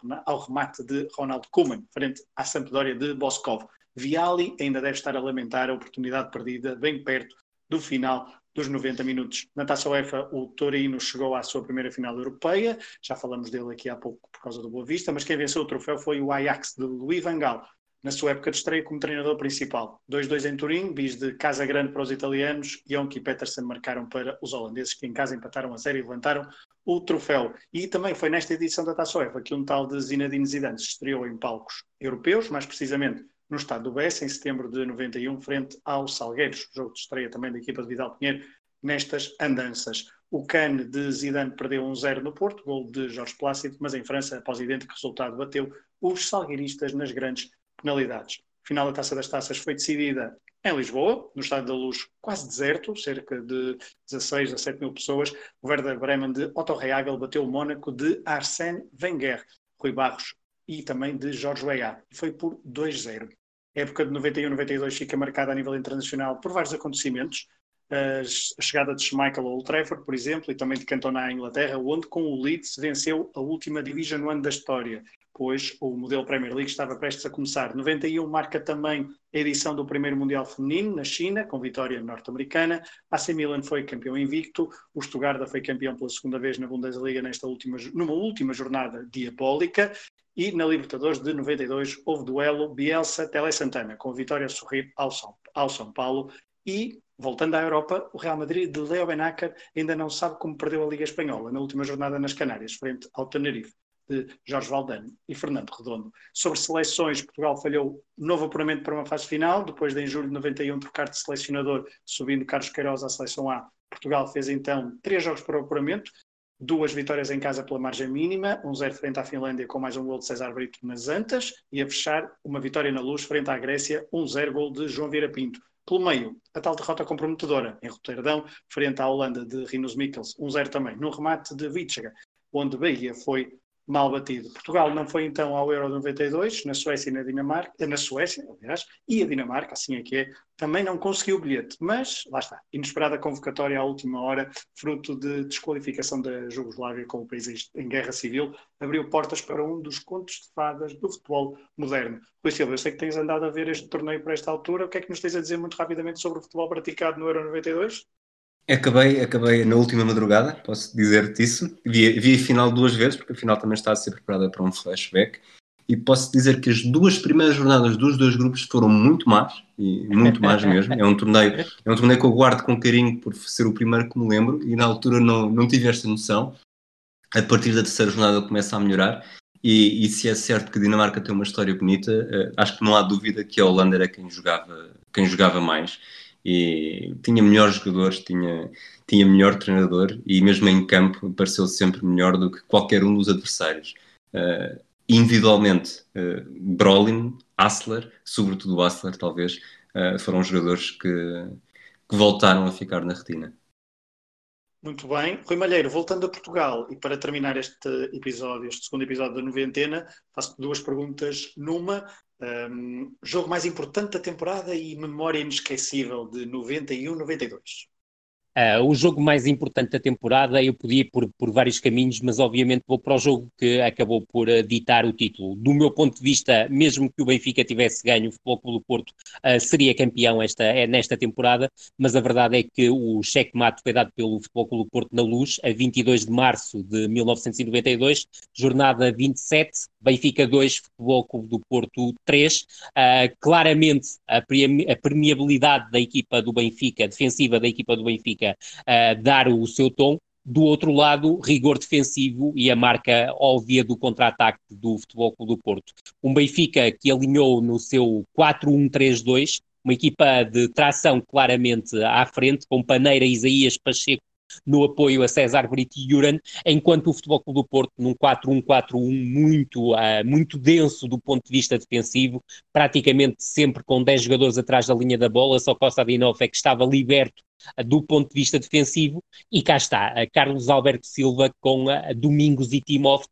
remate de Ronald Koeman, frente à Sampdoria de Boskov. Viali ainda deve estar a lamentar a oportunidade perdida bem perto do final dos 90 minutos. Na Taça UEFA, o Torino chegou à sua primeira final europeia, já falamos dele aqui há pouco por causa do Boa Vista, mas quem venceu o troféu foi o Ajax de Louis van Gaal, na sua época de estreia como treinador principal. 2-2 em Turim, bis de casa grande para os italianos, Jonk e Petersen marcaram para os holandeses, que em casa empataram a série e levantaram o troféu. E também foi nesta edição da Taça UEFA que um tal de Zinedine Zidane se estreou em palcos europeus, mais precisamente no estado do BES, em setembro de 91, frente ao Salgueiros, jogo de estreia também da equipa de Vidal Pinheiro, nestas andanças. O Cane de Zidane perdeu 1-0 no Porto, gol de Jorge Plácido, mas em França, após idêntico resultado, bateu os salgueiristas nas grandes penalidades. A final da Taça das Taças foi decidida em Lisboa, no Estádio da Luz, quase deserto, cerca de 16 a 17 mil pessoas. O Werder Bremen de Otto Reagel bateu o Mónaco de Arsène Wenger, Rui Barros e também de Jorge Weah. Foi por 2-0. A época de 91-92 fica marcada a nível internacional por vários acontecimentos. A chegada de Schmeichel ao Old Trafford, por exemplo, e também de Cantona à Inglaterra, onde com o Leeds venceu a última Division One da história pois o modelo Premier League estava prestes a começar. 91 marca também a edição do primeiro Mundial Feminino na China, com vitória norte-americana. A AC Milan foi campeão invicto. O Stuttgart foi campeão pela segunda vez na Bundesliga nesta última, numa última jornada diabólica. E na Libertadores de 92 houve duelo Bielsa-Tele Santana, com vitória a sorrir ao São, ao São Paulo. E Voltando à Europa, o Real Madrid de Leo Benacer ainda não sabe como perdeu a Liga Espanhola na última jornada nas Canárias, frente ao Tenerife de Jorge Valdano e Fernando Redondo. Sobre seleções, Portugal falhou novo apuramento para uma fase final, depois de em julho de 91 trocar de selecionador, subindo Carlos Queiroz à seleção A. Portugal fez então três jogos para o apuramento, duas vitórias em casa pela margem mínima, um zero frente à Finlândia com mais um gol de César Brito nas Antas e a fechar uma vitória na luz frente à Grécia, um zero gol de João Vieira Pinto. Pelo meio, a tal derrota comprometedora em Roterdão, frente à Holanda de Rinos Mikkels, um zero também, no remate de Witschega, onde Bahia foi mal batido. Portugal não foi então ao Euro 92, na Suécia e na Dinamarca, eh, na Suécia, aliás, e a Dinamarca, assim é que é, também não conseguiu o bilhete, mas lá está, inesperada convocatória à última hora, fruto de desqualificação da Jugoslávia com o país em guerra civil, abriu portas para um dos contos de fadas do futebol moderno. Luís Silva, eu sei que tens andado a ver este torneio para esta altura, o que é que nos tens a dizer muito rapidamente sobre o futebol praticado no Euro 92? Acabei, acabei na última madrugada, posso dizer-te isso. Vi, vi a final duas vezes, porque a final também está a ser preparada para um flashback. E posso dizer que as duas primeiras jornadas dos dois grupos foram muito más, e muito más [LAUGHS] mesmo. É um torneio, é um torneio que eu guardo com carinho por ser o primeiro que me lembro, e na altura não, não tive esta noção. A partir da terceira jornada começa a melhorar. E, e se é certo que a Dinamarca tem uma história bonita, uh, acho que não há dúvida que a Holanda era quem jogava, quem jogava mais e tinha melhores jogadores, tinha, tinha melhor treinador e mesmo em campo pareceu sempre melhor do que qualquer um dos adversários. Uh, individualmente, uh, Brolin, Assler, sobretudo Assler talvez, uh, foram jogadores que, que voltaram a ficar na retina. Muito bem. Rui Malheiro, voltando a Portugal, e para terminar este episódio, este segundo episódio da noventena, faço duas perguntas numa. Um, jogo mais importante da temporada e memória inesquecível de 91-92. Uh, o jogo mais importante da temporada, eu podia ir por, por vários caminhos, mas obviamente vou para o jogo que acabou por uh, ditar o título. Do meu ponto de vista, mesmo que o Benfica tivesse ganho, o Futebol Clube do Porto uh, seria campeão esta, é, nesta temporada, mas a verdade é que o cheque-mate foi dado pelo Futebol Clube do Porto na luz, a 22 de março de 1992, jornada 27, Benfica 2, Futebol Clube do Porto 3. claramente, a, a permeabilidade da equipa do Benfica, defensiva da equipa do Benfica, uh, dar o seu tom. Do outro lado, rigor defensivo e a marca óbvia do contra-ataque do Futebol Clube do Porto. Um Benfica que alinhou no seu 4-1-3-2, uma equipa de tração claramente à frente, com Paneira, Isaías, Pacheco no apoio a César Brito e Juran, enquanto o Futebol Clube do Porto, num 4-1-4-1 muito, uh, muito denso do ponto de vista defensivo, praticamente sempre com 10 jogadores atrás da linha da bola, só Costa Dinov é que estava liberto do ponto de vista defensivo, e cá está, Carlos Alberto Silva com Domingos e Timóteo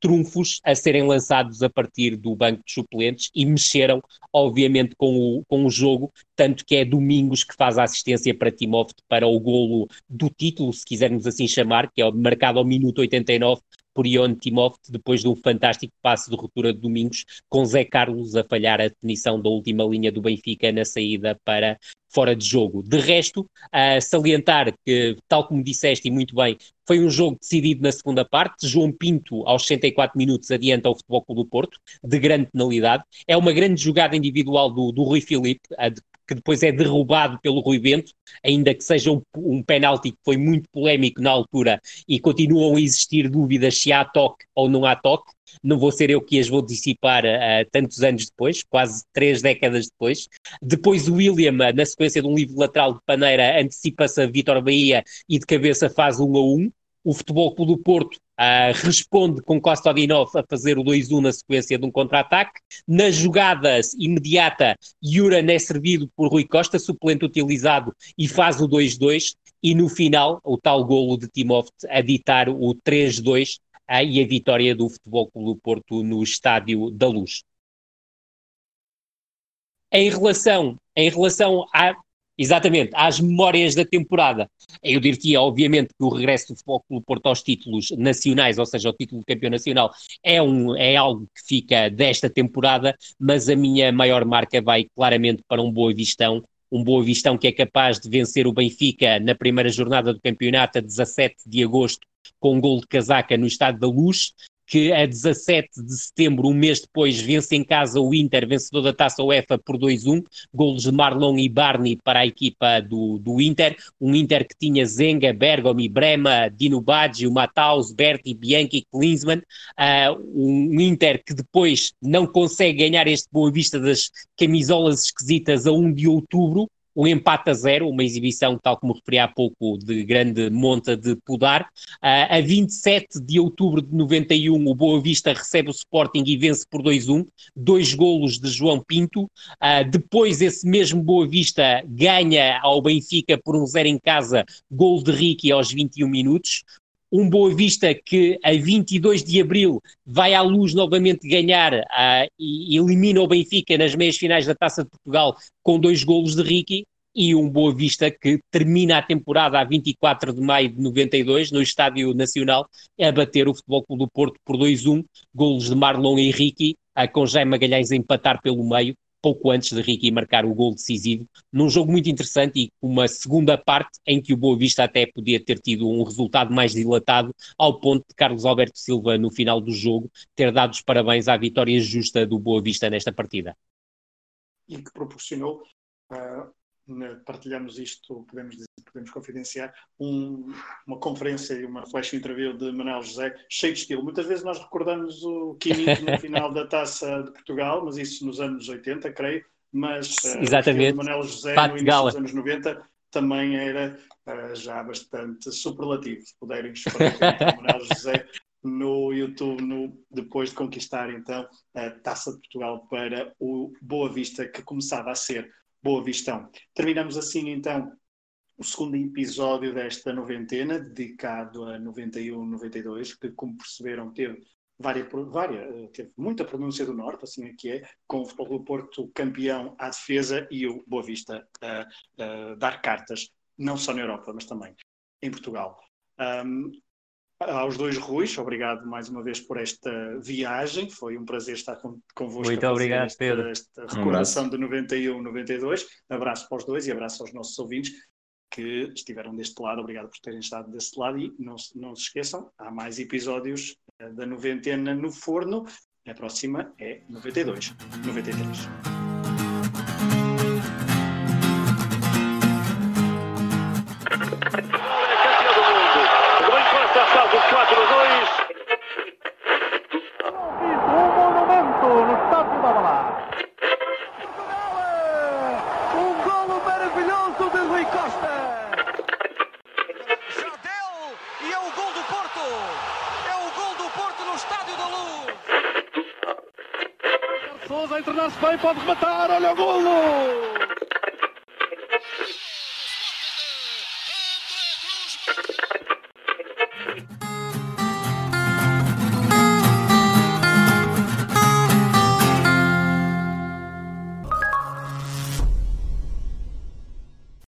trunfos a serem lançados a partir do banco de suplentes e mexeram, obviamente, com o, com o jogo, tanto que é Domingos que faz a assistência para Timóteo para o golo do título, se quisermos assim chamar, que é marcado ao minuto 89 por Ion Timóteo, depois de um fantástico passe de ruptura de Domingos, com Zé Carlos a falhar a definição da última linha do Benfica na saída para fora de jogo. De resto, a salientar que, tal como disseste e muito bem, foi um jogo decidido na segunda parte. João Pinto, aos 64 minutos, adianta o Futebol Clube do Porto, de grande penalidade. É uma grande jogada individual do, do Rui Filipe, que depois é derrubado pelo Rui Bento, ainda que seja um, um penalti que foi muito polémico na altura e continuam a existir dúvidas se há toque ou não há toque. Não vou ser eu que as vou dissipar uh, tantos anos depois, quase três décadas depois. Depois o William, na sequência de um livro lateral de paneira, antecipa-se a Vitor Bahia e de cabeça faz um a um o Futebol Clube do Porto uh, responde com Costa Odinov a fazer o 2-1 na sequência de um contra-ataque. Na jogada imediata, Juran é servido por Rui Costa, suplente utilizado, e faz o 2-2. E no final, o tal golo de Timóteo a ditar o 3-2 uh, ah, e a vitória do Futebol Clube Porto no Estádio da Luz. Em relação, em relação a, Exatamente, às memórias da temporada. Eu diria, obviamente, que o regresso do Futebol Clube Porto aos títulos nacionais, ou seja, ao título de campeão nacional, é, um, é algo que fica desta temporada, mas a minha maior marca vai claramente para um Boa Vistão, um Boa Vistão que é capaz de vencer o Benfica na primeira jornada do campeonato, a 17 de agosto, com um gol de casaca no Estado da Luz, que a 17 de setembro, um mês depois, vence em casa o Inter, vencedor da Taça UEFA por 2-1, golos de Marlon e Barney para a equipa do, do Inter, um Inter que tinha Zenga, Bergomi, Brema, Dino Baggio, Matthaus, Berti, Bianchi, Klinsmann, uh, um Inter que depois não consegue ganhar este Boa Vista das camisolas esquisitas a 1 de outubro, um empate a zero, uma exibição, tal como referi há pouco, de grande monta de Pudar. Uh, a 27 de outubro de 91, o Boa Vista recebe o Sporting e vence por 2-1, dois golos de João Pinto. Uh, depois, esse mesmo Boa Vista ganha ao Benfica por um zero em casa, gol de Ricky aos 21 minutos um Boa Vista que a 22 de abril vai à luz novamente ganhar uh, e elimina o Benfica nas meias finais da Taça de Portugal com dois golos de Ricky e um Boa Vista que termina a temporada a 24 de maio de 92 no Estádio Nacional a bater o Futebol Clube do Porto por 2-1, golos de Marlon e uh, com Jaime Magalhães a empatar pelo meio pouco antes de Ricky marcar o gol decisivo, num jogo muito interessante e uma segunda parte em que o Boa Vista até podia ter tido um resultado mais dilatado, ao ponto de Carlos Alberto Silva, no final do jogo, ter dado os parabéns à vitória justa do Boa Vista nesta partida. E que proporcionou uh, partilhamos isto, podemos, dizer, podemos confidenciar, um, uma conferência e uma flash interview de Manuel José, cheio de estilo. Muitas vezes nós recordamos o Quinito no final da Taça de Portugal, mas isso nos anos 80, creio, mas uh, Exatamente. o Manuel José Pat no início Gala. dos anos 90 também era uh, já bastante superlativo, se puderem espreitar o Manuel José no YouTube no, depois de conquistar então a Taça de Portugal para o Boa Vista, que começava a ser Boa Vistão. Terminamos assim então o segundo episódio desta noventena, dedicado a 91-92, que, como perceberam, teve várias, várias, teve muita pronúncia do Norte, assim é que é, com o Futebol do Porto campeão à defesa e o Boa Vista a, a dar cartas, não só na Europa, mas também em Portugal. Um, aos dois Ruiz, obrigado mais uma vez por esta viagem, foi um prazer estar com, convosco. Muito obrigado, esta, Pedro. Esta recordação um de 91, 92. Abraço para os dois e abraço aos nossos ouvintes que estiveram deste lado. Obrigado por terem estado deste lado e não, não se esqueçam, há mais episódios eh, da noventena no forno. A próxima é 92, 93. Bem, pode rematar. Olha o golo.